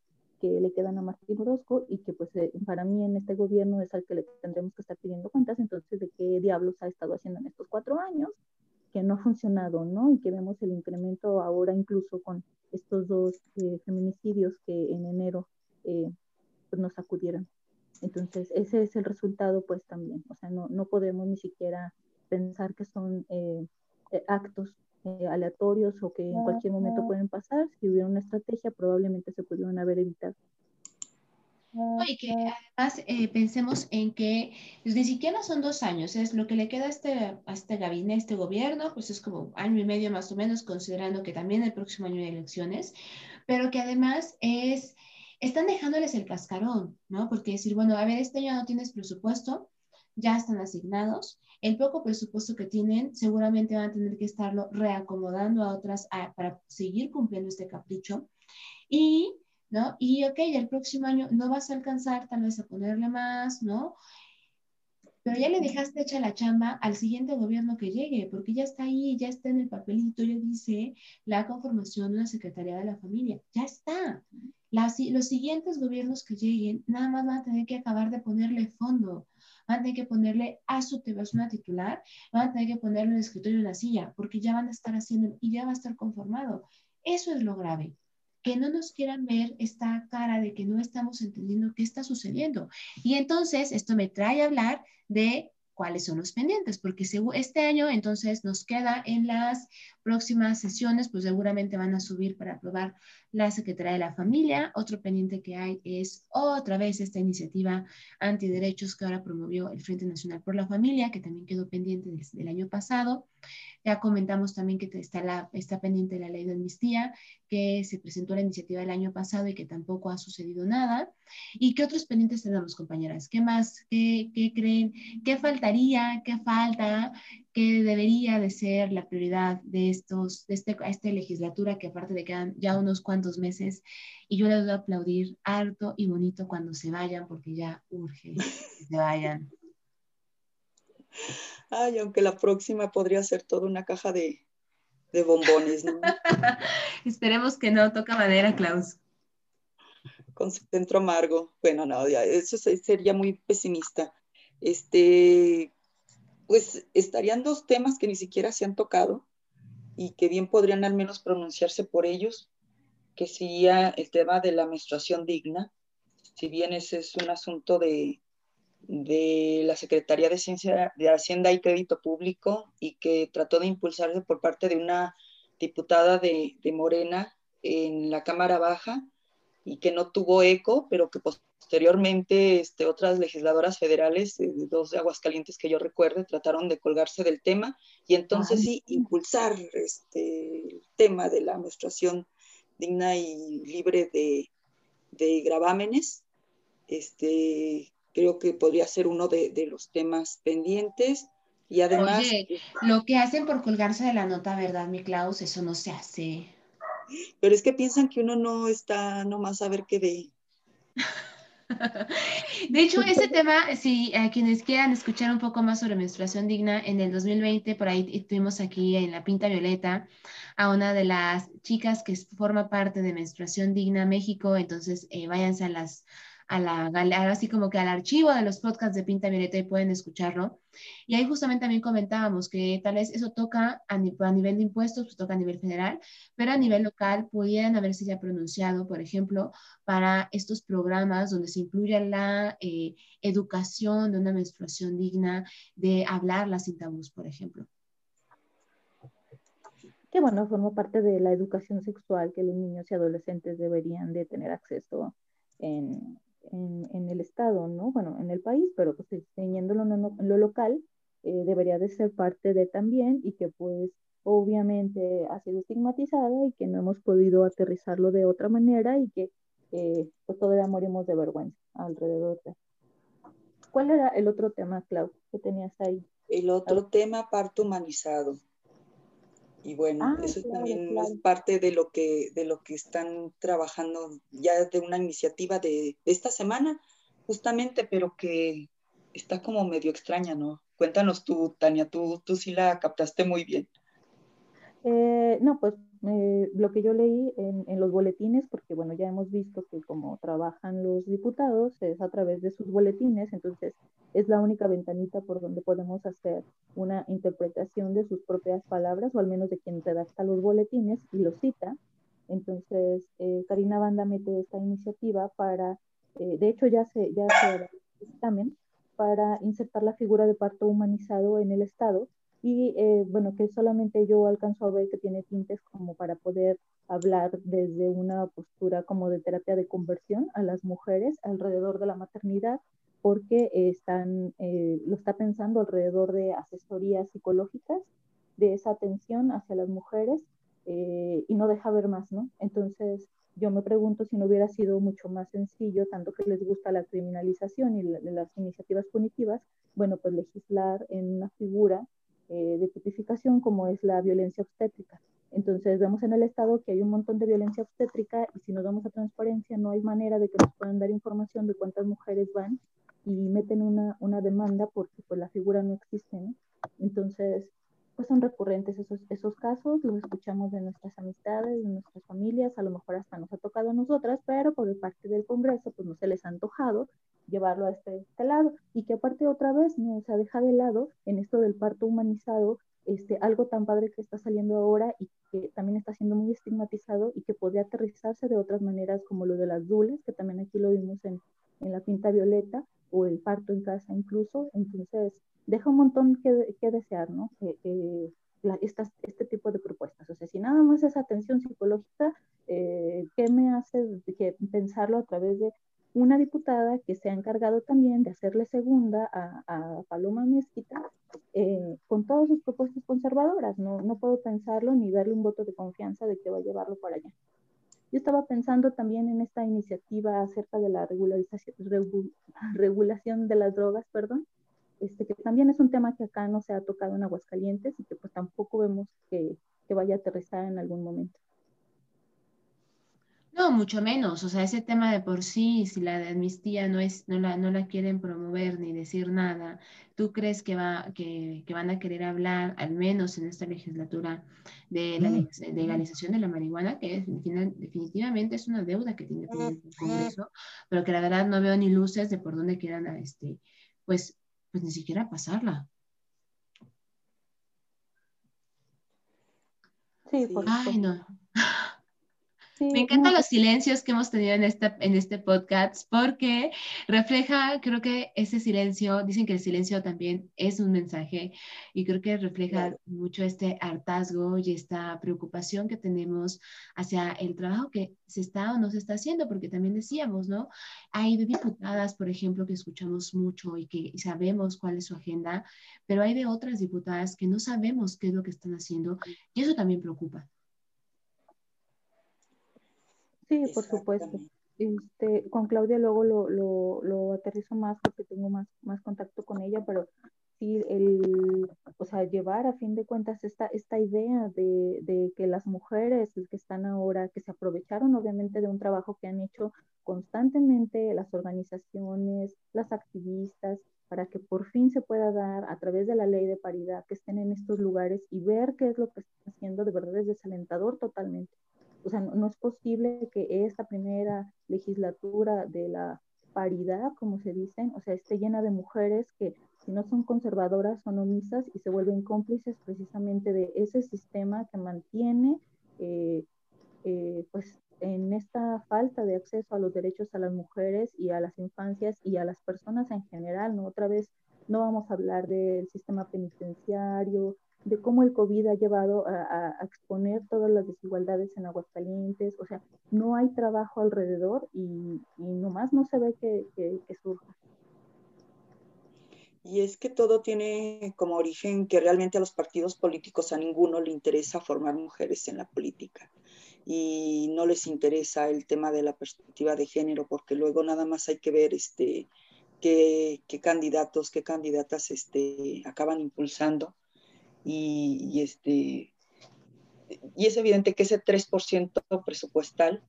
Speaker 3: que le quedan a Martín Orozco y que pues eh, para mí en este gobierno es al que le tendremos que estar pidiendo cuentas entonces de qué diablos ha estado haciendo en estos cuatro años que no ha funcionado, ¿no? Y que vemos el incremento ahora incluso con estos dos eh, feminicidios que en enero eh, pues nos acudieron. Entonces, ese es el resultado, pues también. O sea, no, no podemos ni siquiera pensar que son eh, aleatorios o que en cualquier momento pueden pasar. Si hubiera una estrategia, probablemente se pudieran haber evitado.
Speaker 2: Y que además eh, pensemos en que pues, ni siquiera son dos años, es lo que le queda a este, a este gabinete, a este gobierno, pues es como año y medio más o menos, considerando que también el próximo año hay elecciones, pero que además es, están dejándoles el cascarón, ¿no? Porque decir, bueno, a ver, este año no tienes presupuesto, ya están asignados, el poco presupuesto que tienen seguramente van a tener que estarlo reacomodando a otras para seguir cumpliendo este capricho. Y ¿no? Y ok, el próximo año no vas a alcanzar tal vez a ponerle más, ¿no? Pero ya le dejaste hecha la chamba al siguiente gobierno que llegue, porque ya está ahí, ya está en el papelito, ya dice la conformación de una Secretaría de la Familia, ya está. los siguientes gobiernos que lleguen, nada más van a tener que acabar de ponerle fondo, van a tener que ponerle a su una titular, van a tener que ponerle un escritorio en la silla, porque ya van a estar haciendo y ya va a estar conformado. Eso es lo grave que no nos quieran ver esta cara de que no estamos entendiendo qué está sucediendo. Y entonces esto me trae a hablar de cuáles son los pendientes, porque este año entonces nos queda en las próximas sesiones, pues seguramente van a subir para aprobar la Secretaría de la Familia. Otro pendiente que hay es otra vez esta iniciativa antiderechos que ahora promovió el Frente Nacional por la Familia, que también quedó pendiente desde el año pasado. Ya comentamos también que está, la, está pendiente la ley de amnistía, que se presentó la iniciativa el año pasado y que tampoco ha sucedido nada. ¿Y qué otros pendientes tenemos, compañeras? ¿Qué más? ¿Qué, qué creen? ¿Qué faltaría? ¿Qué falta? ¿Qué debería de ser la prioridad de, estos, de este, esta legislatura que aparte de quedan ya unos cuantos meses y yo les voy a aplaudir harto y bonito cuando se vayan porque ya urge que se vayan.
Speaker 4: Ay, aunque la próxima podría ser toda una caja de, bombones, ¿no? *laughs*
Speaker 2: Esperemos que no, toca madera, Klaus.
Speaker 4: Con centro amargo. Bueno, no, eso sería muy pesimista. Este, pues estarían dos temas que ni siquiera se han tocado y que bien podrían al menos pronunciarse por ellos, que sería el tema de la menstruación digna, si bien ese es un asunto de, de la Secretaría de Ciencia de Hacienda y Crédito Público y que trató de impulsarse por parte de una diputada de, Morena en la Cámara Baja y que no tuvo eco, pero que posteriormente este, otras legisladoras federales, eh, dos de Aguascalientes que yo recuerde, trataron de colgarse del tema y entonces sí impulsar este, el tema de la menstruación digna y libre de, de gravámenes. Este, creo que podría ser uno de, los temas pendientes. Y además... Oye,
Speaker 2: lo que hacen por colgarse de la nota, ¿verdad, mi Klaus? Eso no se hace.
Speaker 4: Pero es que piensan que uno no está nomás a ver qué ve. *laughs* *laughs*
Speaker 2: De hecho, ese tema, si a quienes quieran escuchar un poco más sobre menstruación digna, en el 2020, por ahí tuvimos aquí en la Pinta Violeta a una de las chicas que forma parte de Menstruación Digna México, entonces eh, váyanse a las a la así como que al archivo de los podcasts de Pinta Violeta y pueden escucharlo. Y ahí justamente también comentábamos que tal vez eso toca a, nivel de impuestos, pues toca a nivel federal, pero a nivel local pudieran haberse ya pronunciado, por ejemplo, para estos programas donde se incluya la eh, educación de una menstruación digna, de hablarla sin tabús, por ejemplo
Speaker 3: que bueno, forma parte de la educación sexual que los niños y adolescentes deberían de tener acceso en, en, el Estado, ¿no? Bueno, en el país, pero pues teniéndolo en lo, local, eh, debería de ser parte de también y que pues obviamente ha sido estigmatizada y que no hemos podido aterrizarlo de otra manera y que eh, pues todavía morimos de vergüenza alrededor de. ¿Cuál era el otro tema, Clau, que tenías ahí?
Speaker 4: El otro tema, parto humanizado. Y bueno, ah, eso también es parte de lo, que, de lo que están trabajando ya de una iniciativa de, esta semana, justamente, pero que está como medio extraña, ¿no? Cuéntanos tú, Tania, tú, tú sí la captaste muy bien.
Speaker 3: Este, no, pues eh, lo que yo leí en, los boletines, porque bueno, ya hemos visto que como trabajan los diputados es a través de sus boletines, entonces es la única ventanita por donde podemos hacer una interpretación de sus propias palabras, o al menos de quien redacta los boletines y los cita. Entonces, eh, Karina Banda mete esta iniciativa para, eh, de hecho ya se, ya se también, para insertar la figura de parto humanizado en el Estado y eh, bueno, que solamente yo alcanzo a ver que tiene tintes como para poder hablar desde una postura como de terapia de conversión a las mujeres alrededor de la maternidad, porque están, eh, lo está pensando alrededor de asesorías psicológicas, de esa atención hacia las mujeres eh, y no deja ver más, ¿no? Entonces, yo me pregunto si no hubiera sido mucho más sencillo, tanto que les gusta la criminalización y las iniciativas punitivas, bueno, pues legislar en una figura eh, de tipificación como es la violencia obstétrica. Entonces vemos en el Estado que hay un montón de violencia obstétrica y si nos vamos a transparencia no hay manera de que nos puedan dar información de cuántas mujeres van y meten una, una demanda porque pues la figura no existe. Entonces pues son recurrentes esos, esos casos, los escuchamos de nuestras amistades, de nuestras familias, a lo mejor hasta nos ha tocado a nosotras, pero por parte del Congreso pues no se les ha antojado llevarlo a este, este lado. Y que aparte otra vez no se deja de lado en esto del parto humanizado este, algo tan padre que está saliendo ahora y que también está siendo muy estigmatizado y que podría aterrizarse de otras maneras como lo de las dulas, que también aquí lo vimos en, en la pinta violeta o el parto en casa incluso. Entonces, deja un montón que, que desear, ¿no? estas, este tipo de propuestas. O sea, si nada más es atención psicológica, eh, ¿qué me hace que pensarlo a través de una diputada que se ha encargado también de hacerle segunda a, a Paloma Mezquita eh, con todas sus propuestas conservadoras? No, no puedo pensarlo ni darle un voto de confianza de que va a llevarlo para allá. Yo estaba pensando también en esta iniciativa acerca de la regularización, *laughs* regulación de las drogas, perdón, este, que también es un tema que acá no se ha tocado en Aguascalientes y que pues tampoco vemos que, que vaya a aterrizar en algún momento.
Speaker 2: No, mucho menos. O sea, ese tema de por sí, si la de amnistía no, es, no, la, no la quieren promover ni decir nada, ¿tú crees que, va, que, que van a querer hablar, al menos en esta legislatura, de la mm. legalización de la marihuana, que es, definitivamente es una deuda que tiene el Congreso, pero que la verdad no veo ni luces de por dónde quieran este, pues pues ni siquiera pasarla.
Speaker 3: Sí, por
Speaker 2: Ay, no. Me encantan los silencios que hemos tenido en, esta, en este podcast porque refleja, creo que ese silencio, dicen que el silencio también es un mensaje y creo que refleja mucho este hartazgo y esta preocupación que tenemos hacia el trabajo que se está o no se está haciendo, porque también decíamos, ¿no? Hay de diputadas, por ejemplo, que escuchamos mucho y que sabemos cuál es su agenda, pero hay de otras diputadas que no sabemos qué es lo que están haciendo y eso también preocupa.
Speaker 3: Sí, por supuesto. Este, con Claudia luego lo, lo, lo, aterrizo más porque tengo más, más contacto con ella, pero sí, el, o sea, llevar a fin de cuentas esta, esta idea de, de que las mujeres que están ahora, que se aprovecharon obviamente de un trabajo que han hecho constantemente las organizaciones, las activistas, para que por fin se pueda dar a través de la ley de paridad que estén en estos lugares y ver qué es lo que están haciendo, de verdad es desalentador totalmente o sea, no, es posible que esta primera legislatura de la paridad, como se dicen, o sea, esté llena de mujeres que si no son conservadoras son omisas y se vuelven cómplices precisamente de ese sistema que mantiene, eh, eh, pues, en esta falta de acceso a los derechos a las mujeres y a las infancias y a las personas en general, ¿no? Otra vez no vamos a hablar del sistema penitenciario, de cómo el COVID ha llevado a, exponer todas las desigualdades en Aguascalientes, o sea, no hay trabajo alrededor y, nomás no se ve que, que, surja.
Speaker 4: Y es que todo tiene como origen que realmente a los partidos políticos a ninguno le interesa formar mujeres en la política y no les interesa el tema de la perspectiva de género porque luego nada más hay que ver este, qué, qué candidatos, qué candidatas este, acaban impulsando y, este, y es evidente que ese 3% presupuestal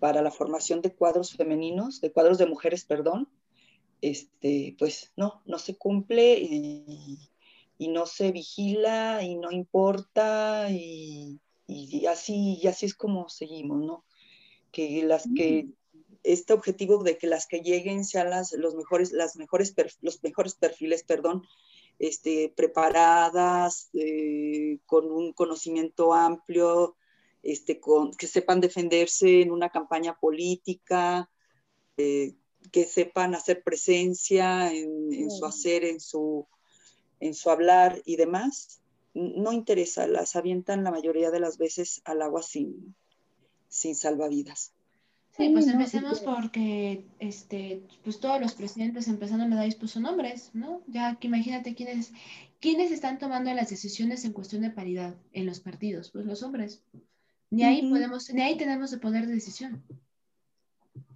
Speaker 4: para la formación de cuadros femeninos, de cuadros de mujeres, perdón, este, pues no, no se cumple y, no se vigila y no importa y, y así, y así es como seguimos, ¿no? Que las que, este objetivo de que las que lleguen sean las, los, mejores, las mejores, los mejores perfiles, perdón, este, preparadas, eh, con un conocimiento amplio, este, con, que sepan defenderse en una campaña política, eh, que sepan hacer presencia en, su hacer, en su, en su hablar y demás, no interesa, las avientan la mayoría de las veces al agua sin, sin salvavidas.
Speaker 2: Sí, pues empecemos porque este, pues todos los presidentes empezando la edad puso nombres, ¿no? Ya que imagínate quiénes, quiénes están tomando las decisiones en cuestión de paridad en los partidos, pues los hombres. Ni ahí podemos, ni ahí tenemos el poder de decisión.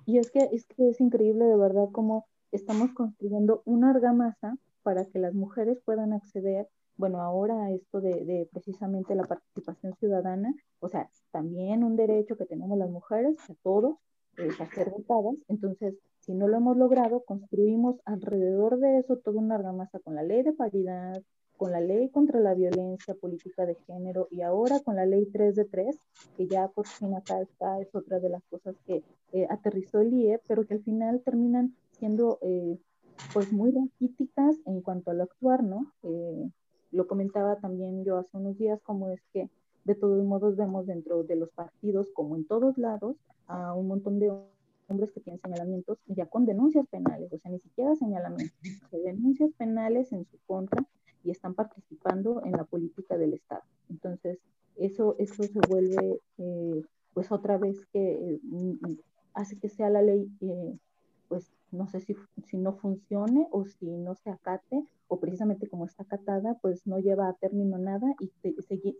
Speaker 3: Y es que, es que es increíble de verdad cómo estamos construyendo una argamasa para que las mujeres puedan acceder, bueno, ahora a esto de, de, precisamente la participación ciudadana, o sea, también un derecho que tenemos las mujeres, a todos, eh. Entonces, si no lo hemos logrado, construimos alrededor de eso toda una argamasa con la ley de paridad, con la ley contra la violencia política de género y ahora con la ley 3 de 3, que ya por fin acá está, es otra de las cosas que eh, aterrizó el IE, pero que al final terminan siendo eh, pues muy críticas en cuanto al actuar, ¿no? Eh, lo comentaba también yo hace unos días, como es que de todos modos vemos dentro de los partidos, como en todos lados, a un montón de hombres que tienen señalamientos ya con denuncias penales, o sea, ni siquiera señalamientos, denuncias penales en su contra y están participando en la política del Estado. Entonces, eso, eso se vuelve, eh, pues otra vez que mm, hace que sea la ley, eh, pues no sé si, si no funcione o si no se acate, o precisamente como está acatada, pues no lleva a término nada y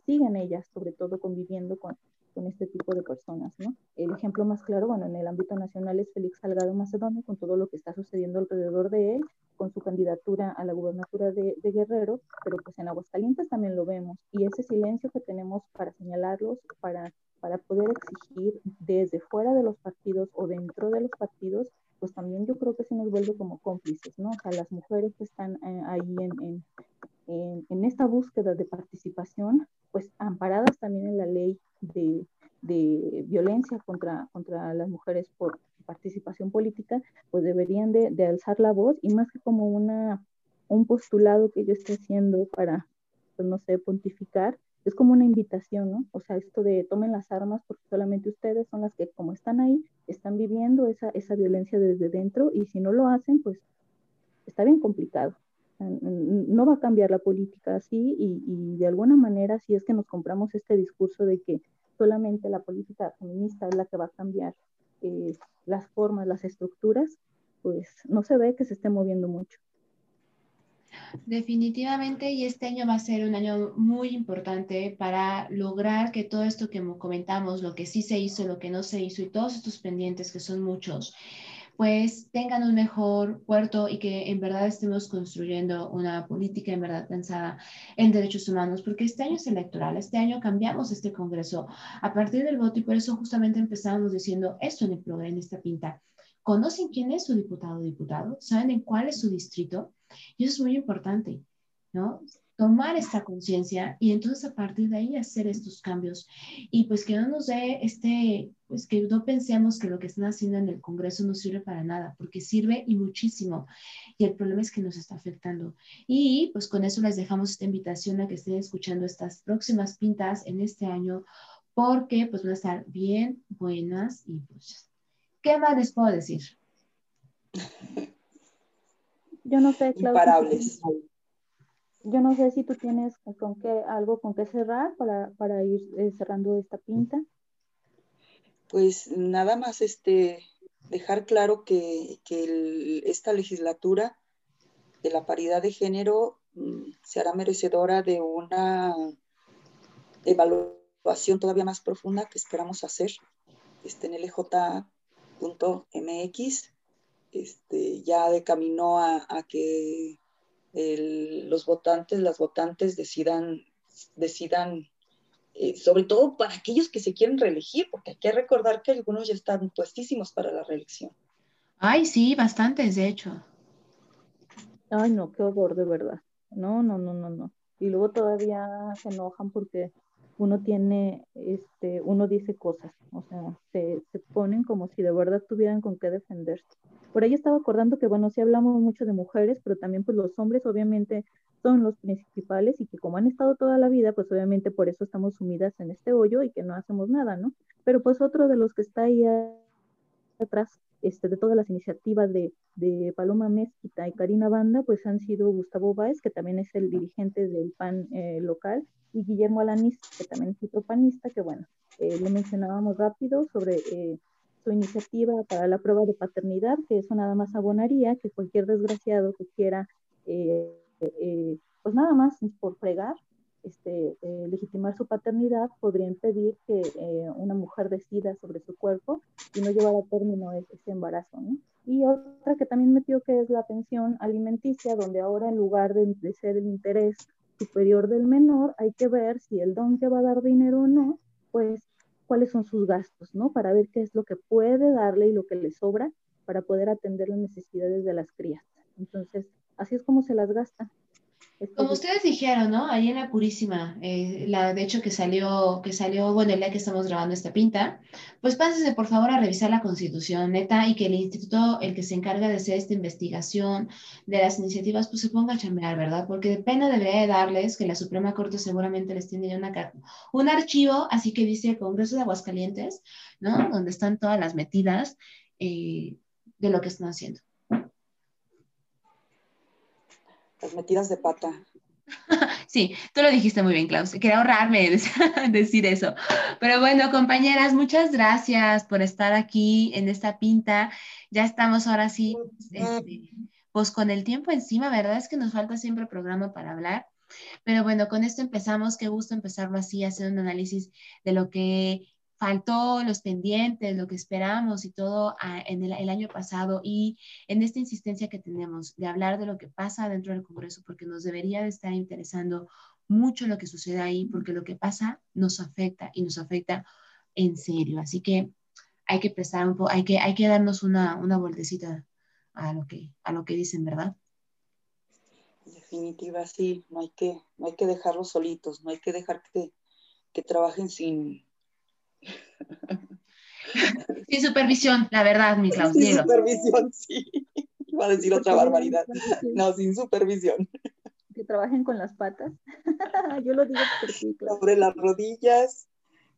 Speaker 3: siguen ellas, sobre todo conviviendo con, con este tipo de personas. El ejemplo más claro, bueno, en el ámbito nacional es Félix Salgado Macedonio, con todo lo que está sucediendo alrededor de él, con su candidatura a la gubernatura de, Guerrero, pero pues en Aguascalientes también lo vemos. Y ese silencio que tenemos para señalarlos, para, para poder exigir desde fuera de los partidos o dentro de los partidos, pues también yo creo que se nos vuelve como cómplices, ¿no? O sea, las mujeres que están eh, ahí en, en, en, esta búsqueda de participación, pues amparadas también en la ley de, de violencia contra, contra las mujeres por participación política, pues deberían de, de, alzar la voz y más que como una, un postulado que yo esté haciendo para, pues no sé, pontificar, es como una invitación, ¿no? O sea, esto de tomen las armas porque solamente ustedes son las que como están ahí, están viviendo esa, esa violencia desde dentro y si no lo hacen, pues está bien complicado. No va a cambiar la política así y, de alguna manera si es que nos compramos este discurso de que solamente la política feminista es la que va a cambiar eh, las formas, las estructuras, pues no se ve que se esté moviendo mucho.
Speaker 2: Definitivamente, y este año va a ser un año muy importante para lograr que todo esto que comentamos, lo que sí se hizo, lo que no se hizo y todos estos pendientes que son muchos, pues tengan un mejor puerto y que en verdad estemos construyendo una política en verdad pensada en derechos humanos, porque este año es electoral, este año cambiamos este Congreso a partir del voto y por eso justamente empezamos diciendo esto en el programa, en esta pinta. ¿Conocen quién es su diputado o diputado? ¿Saben en cuál es su distrito? Y eso es muy importante, ¿no? tomar esta conciencia y entonces a partir de ahí hacer estos cambios y pues que no nos dé este, pues que no pensemos que lo que están haciendo en el Congreso no sirve para nada, porque sirve y muchísimo y el problema es que nos está afectando. Y pues con eso les dejamos esta invitación a que estén escuchando estas próximas pintas en este año porque pues van a estar bien buenas y pues, ¿qué más les puedo decir?
Speaker 3: Yo no sé,
Speaker 4: Claudia. Imparables
Speaker 3: yo no sé si tú tienes con qué, algo con qué cerrar para, para ir eh, cerrando esta pinta.
Speaker 4: Pues nada más este, dejar claro que, que esta legislatura de la paridad de género mm, se hará merecedora de una evaluación todavía más profunda que esperamos hacer este, en lj.mx, este, ya de camino a, a que los votantes, las votantes decidan, decidan eh, sobre todo para aquellos que se quieren reelegir, porque hay que recordar que algunos ya están puestísimos para la reelección.
Speaker 2: Ay, sí, bastantes, de hecho.
Speaker 3: Ay, no, qué horror, de verdad. No, no, no, no, no. Y luego todavía se enojan porque uno tiene, este, uno dice cosas, o sea, se, se ponen como si de verdad tuvieran con qué defenderse. Por ahí estaba acordando que, bueno, sí hablamos mucho de mujeres, pero también pues los hombres obviamente son los principales y que como han estado toda la vida, pues obviamente por eso estamos sumidas en este hoyo y que no hacemos nada, ¿no? Pero pues otro de los que está ahí atrás este, de todas las iniciativas de, Paloma Mezquita y Karina Banda, pues han sido Gustavo Báez, que también es el dirigente del PAN eh, local, y Guillermo Alaniz, que también es otro panista, que bueno, eh, lo mencionábamos rápido sobre eh, su iniciativa para la prueba de paternidad, que eso nada más abonaría que cualquier desgraciado que quiera, pues nada más por fregar, este, eh, legitimar su paternidad, podría impedir que eh, una mujer decida sobre su cuerpo y no llevar a término ese, embarazo. ¿no? Y otra que también metió que es la pensión alimenticia, donde ahora en lugar de, de, ser el interés superior del menor, hay que ver si el don que va a dar dinero o no, pues cuáles son sus gastos, ¿no? Para ver qué es lo que puede darle y lo que le sobra para poder atender las necesidades de las crías. Entonces, así es como se las gasta.
Speaker 2: Como ustedes dijeron, ¿no? Ahí en la Purísima, eh, la, de hecho que salió, que salió, bueno, el día que estamos grabando esta pinta, pues pásense por favor a revisar la Constitución, neta, y que el instituto, el que se encarga de hacer esta investigación de las iniciativas, pues se ponga a chambear, ¿verdad? Porque de pena debería de darles que la Suprema Corte seguramente les tiene ya una, un archivo, así que dice Congreso de Aguascalientes, ¿no? Donde están todas las metidas eh, de lo que están haciendo.
Speaker 4: Las metidas de pata. *laughs*
Speaker 2: Sí, tú lo dijiste muy bien, Klaus. Quería ahorrarme *laughs* decir eso. Pero bueno, compañeras, muchas gracias por estar aquí en esta pinta. Ya estamos ahora sí, este, pues con el tiempo encima, ¿verdad? Es que nos falta siempre programa para hablar. Pero bueno, con esto empezamos. Qué gusto empezarlo así, hacer un análisis de lo que faltó, los pendientes, lo que esperamos y todo ah, en el, año pasado y en esta insistencia que tenemos de hablar de lo que pasa dentro del Congreso, porque nos debería de estar interesando mucho lo que sucede ahí, porque lo que pasa nos afecta y nos afecta en serio. Así que hay que prestar un poco, hay que, hay que darnos una, una vueltecita a lo, que, a lo que dicen, ¿verdad?
Speaker 4: En definitiva, sí, no hay que, no hay que dejarlos solitos, no hay que dejar que, que trabajen sin,
Speaker 2: sin supervisión, la verdad, mi Klaus.
Speaker 4: Sin supervisión, sí. Iba a decir otra barbaridad. No, sin supervisión.
Speaker 3: Que trabajen con las patas. *laughs* Yo lo digo por
Speaker 4: sí, Sobre las rodillas,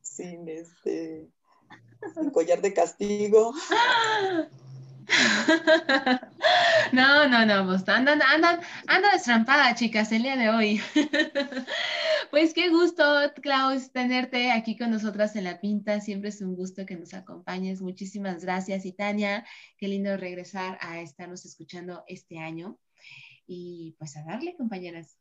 Speaker 4: sin este, sin collar de castigo. *laughs*
Speaker 2: No, no, no, pues andan, andan, andan destrampada, chicas, el día de hoy. *laughs* Pues qué gusto, Klaus, tenerte aquí con nosotras en la pinta. Siempre es un gusto que nos acompañes. Muchísimas gracias. Y Tania, qué lindo regresar a estarnos escuchando este año. Y pues a darle, compañeras.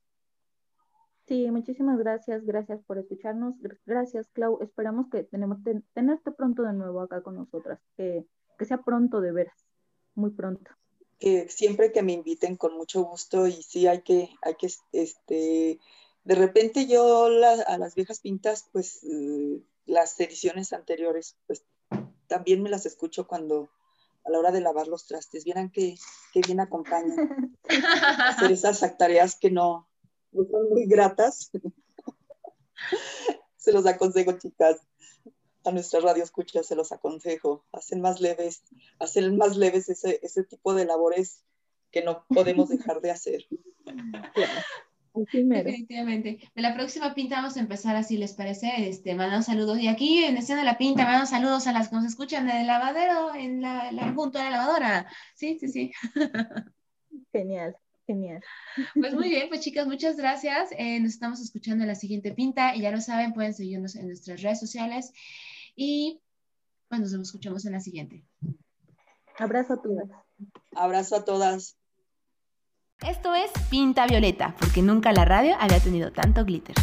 Speaker 3: Sí, muchísimas gracias, gracias por escucharnos. Gracias, Clau. Esperamos que tenemos tenerte pronto de nuevo acá con nosotras, que, que sea pronto de veras, muy pronto.
Speaker 4: Que siempre que me inviten con mucho gusto y sí hay que, hay que este, de repente yo a las viejas pintas, pues eh, las ediciones anteriores, pues también me las escucho cuando a la hora de lavar los trastes. Vieran que, bien acompañan *laughs* hacer esas tareas que no, son muy gratas. se los aconsejo, chicas. A nuestra radio escucha se los aconsejo. Hacen más leves, hacen más leves ese, ese tipo de labores que no podemos dejar de hacer. *laughs*
Speaker 2: Definitivamente. De la próxima pinta vamos a empezar así, ¿les parece? Este, mandamos saludos. Y aquí en escena de la pinta, mandamos saludos a las que nos escuchan en el lavadero, en la, junto a la lavadora. Sí, sí, sí. *laughs*
Speaker 3: Genial, genial.
Speaker 2: Pues muy bien, pues chicas, muchas gracias. Eh, nos estamos escuchando en la siguiente pinta y ya lo saben, pueden seguirnos en nuestras redes sociales y pues nos escuchamos en la siguiente.
Speaker 3: Abrazo a todas.
Speaker 4: Abrazo a todas.
Speaker 1: Esto es Pinta Violeta, porque nunca la radio había tenido tanto glitter.